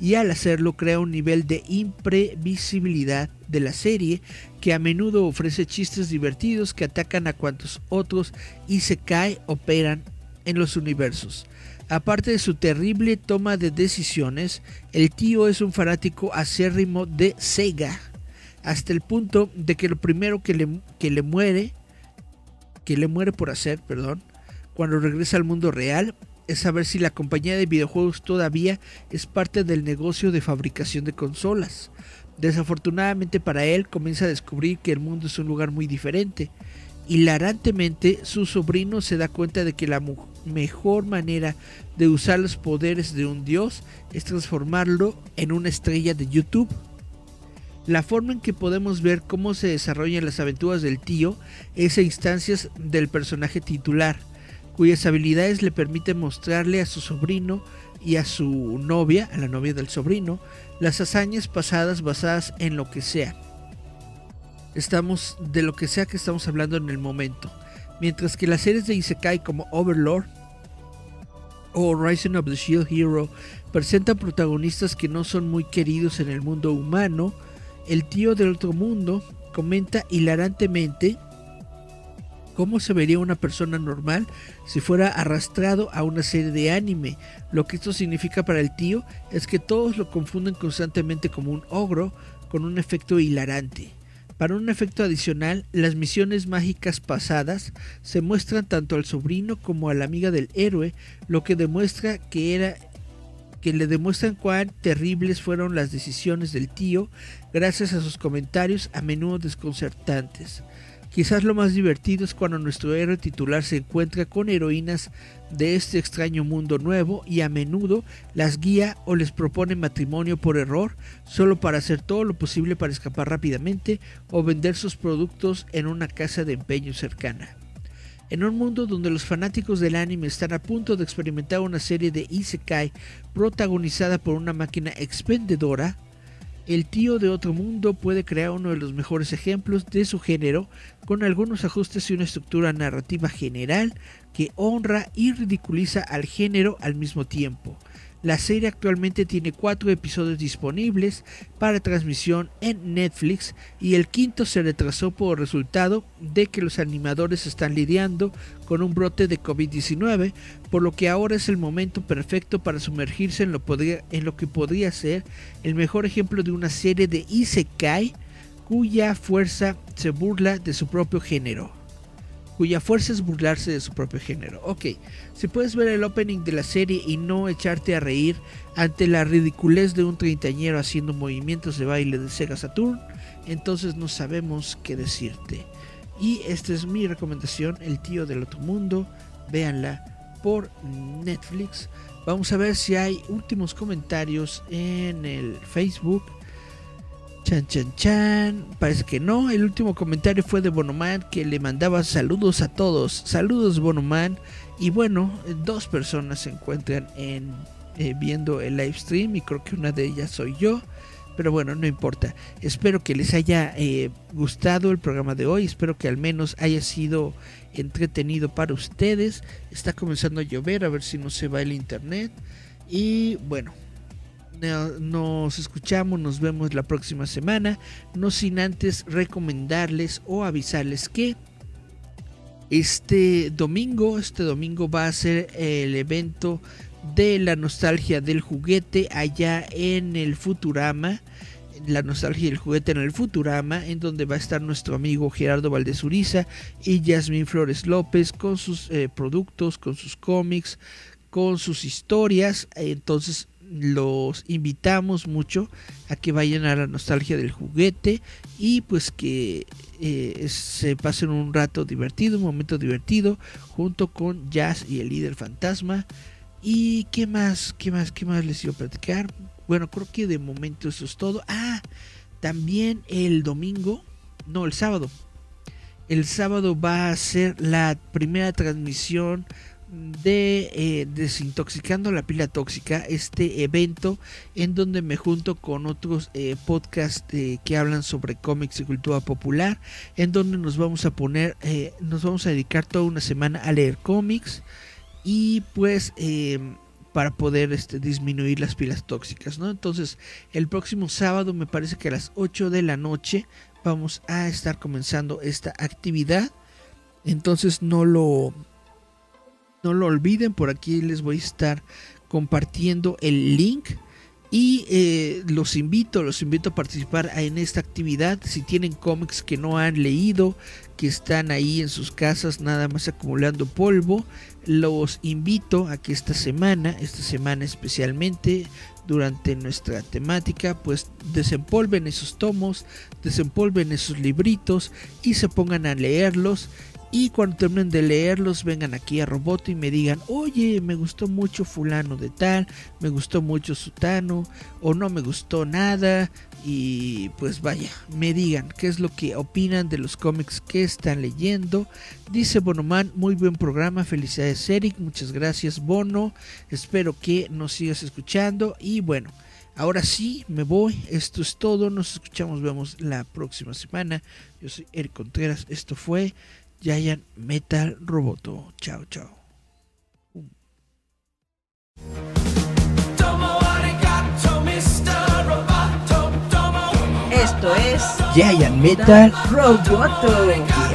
y al hacerlo crea un nivel de imprevisibilidad de la serie que a menudo ofrece chistes divertidos que atacan a cuantos otros y se cae operan en los universos. Aparte de su terrible toma de decisiones, el tío es un fanático acérrimo de Sega, hasta el punto de que lo primero que le, que le muere que le muere por hacer, perdón, cuando regresa al mundo real, es saber si la compañía de videojuegos todavía es parte del negocio de fabricación de consolas. Desafortunadamente para él comienza a descubrir que el mundo es un lugar muy diferente. Hilarantemente, su sobrino se da cuenta de que la mejor manera de usar los poderes de un dios es transformarlo en una estrella de YouTube. La forma en que podemos ver cómo se desarrollan las aventuras del tío es a instancias del personaje titular, cuyas habilidades le permiten mostrarle a su sobrino y a su novia, a la novia del sobrino, las hazañas pasadas basadas en lo que sea. Estamos de lo que sea que estamos hablando en el momento. Mientras que las series de Isekai como Overlord o Rising of the Shield Hero presentan protagonistas que no son muy queridos en el mundo humano, el tío del otro mundo comenta hilarantemente cómo se vería una persona normal si fuera arrastrado a una serie de anime. Lo que esto significa para el tío es que todos lo confunden constantemente como un ogro con un efecto hilarante. Para un efecto adicional, las misiones mágicas pasadas se muestran tanto al sobrino como a la amiga del héroe, lo que demuestra que era que le demuestran cuán terribles fueron las decisiones del tío gracias a sus comentarios a menudo desconcertantes. Quizás lo más divertido es cuando nuestro héroe titular se encuentra con heroínas de este extraño mundo nuevo y a menudo las guía o les propone matrimonio por error solo para hacer todo lo posible para escapar rápidamente o vender sus productos en una casa de empeño cercana. En un mundo donde los fanáticos del anime están a punto de experimentar una serie de Isekai protagonizada por una máquina expendedora, el tío de otro mundo puede crear uno de los mejores ejemplos de su género con algunos ajustes y una estructura narrativa general que honra y ridiculiza al género al mismo tiempo. La serie actualmente tiene cuatro episodios disponibles para transmisión en Netflix y el quinto se retrasó por resultado de que los animadores están lidiando con un brote de COVID-19, por lo que ahora es el momento perfecto para sumergirse en lo, en lo que podría ser el mejor ejemplo de una serie de Isekai cuya fuerza se burla de su propio género cuya fuerza es burlarse de su propio género. Ok, si puedes ver el opening de la serie y no echarte a reír ante la ridiculez de un treintañero haciendo movimientos de baile de Sega Saturn, entonces no sabemos qué decirte. Y esta es mi recomendación, El tío del otro mundo, véanla por Netflix. Vamos a ver si hay últimos comentarios en el Facebook. Chan, chan, chan. Parece que no. El último comentario fue de Bonoman que le mandaba saludos a todos. Saludos, Bonoman. Y bueno, dos personas se encuentran en, eh, viendo el live stream y creo que una de ellas soy yo. Pero bueno, no importa. Espero que les haya eh, gustado el programa de hoy. Espero que al menos haya sido entretenido para ustedes. Está comenzando a llover, a ver si no se va el internet. Y bueno, nos escuchamos, nos vemos la próxima semana, no sin antes recomendarles o avisarles que este domingo, este domingo va a ser el evento de la nostalgia del juguete allá en el Futurama. La nostalgia del juguete en el Futurama, en donde va a estar nuestro amigo Gerardo Valdezuriza y Yasmín Flores López con sus eh, productos, con sus cómics, con sus historias. Entonces los invitamos mucho a que vayan a la nostalgia del juguete y pues que eh, se pasen un rato divertido, un momento divertido junto con Jazz y el líder fantasma. ¿Y qué más? ¿Qué más? ¿Qué más les iba a platicar? Bueno, creo que de momento eso es todo. Ah, también el domingo, no, el sábado. El sábado va a ser la primera transmisión de eh, Desintoxicando la pila tóxica, este evento en donde me junto con otros eh, podcasts eh, que hablan sobre cómics y cultura popular, en donde nos vamos a poner, nos vamos a dedicar toda una semana a leer cómics y pues para poder este, disminuir las pilas tóxicas, ¿no? Entonces, el próximo sábado me parece que a las 8 de la noche vamos a estar comenzando esta actividad. Entonces no lo no lo olviden, por aquí les voy a estar compartiendo el link. Y eh, los invito, los invito a participar en esta actividad. Si tienen cómics que no han leído, que están ahí en sus casas nada más acumulando polvo, los invito a que esta semana, esta semana especialmente, durante nuestra temática, pues desempolven esos tomos, desempolven esos libritos y se pongan a leerlos y cuando terminen de leerlos, vengan aquí a Roboto y me digan, oye, me gustó mucho fulano de tal, me gustó mucho sutano, o no me gustó nada. Y pues vaya, me digan qué es lo que opinan de los cómics que están leyendo. Dice Bonoman, muy buen programa, felicidades Eric, muchas gracias Bono, espero que nos sigas escuchando. Y bueno, ahora sí, me voy, esto es todo, nos escuchamos, vemos la próxima semana. Yo soy Eric Contreras, esto fue Giant Metal Roboto. Chao, chao. Esto es Giant Metal Roboto.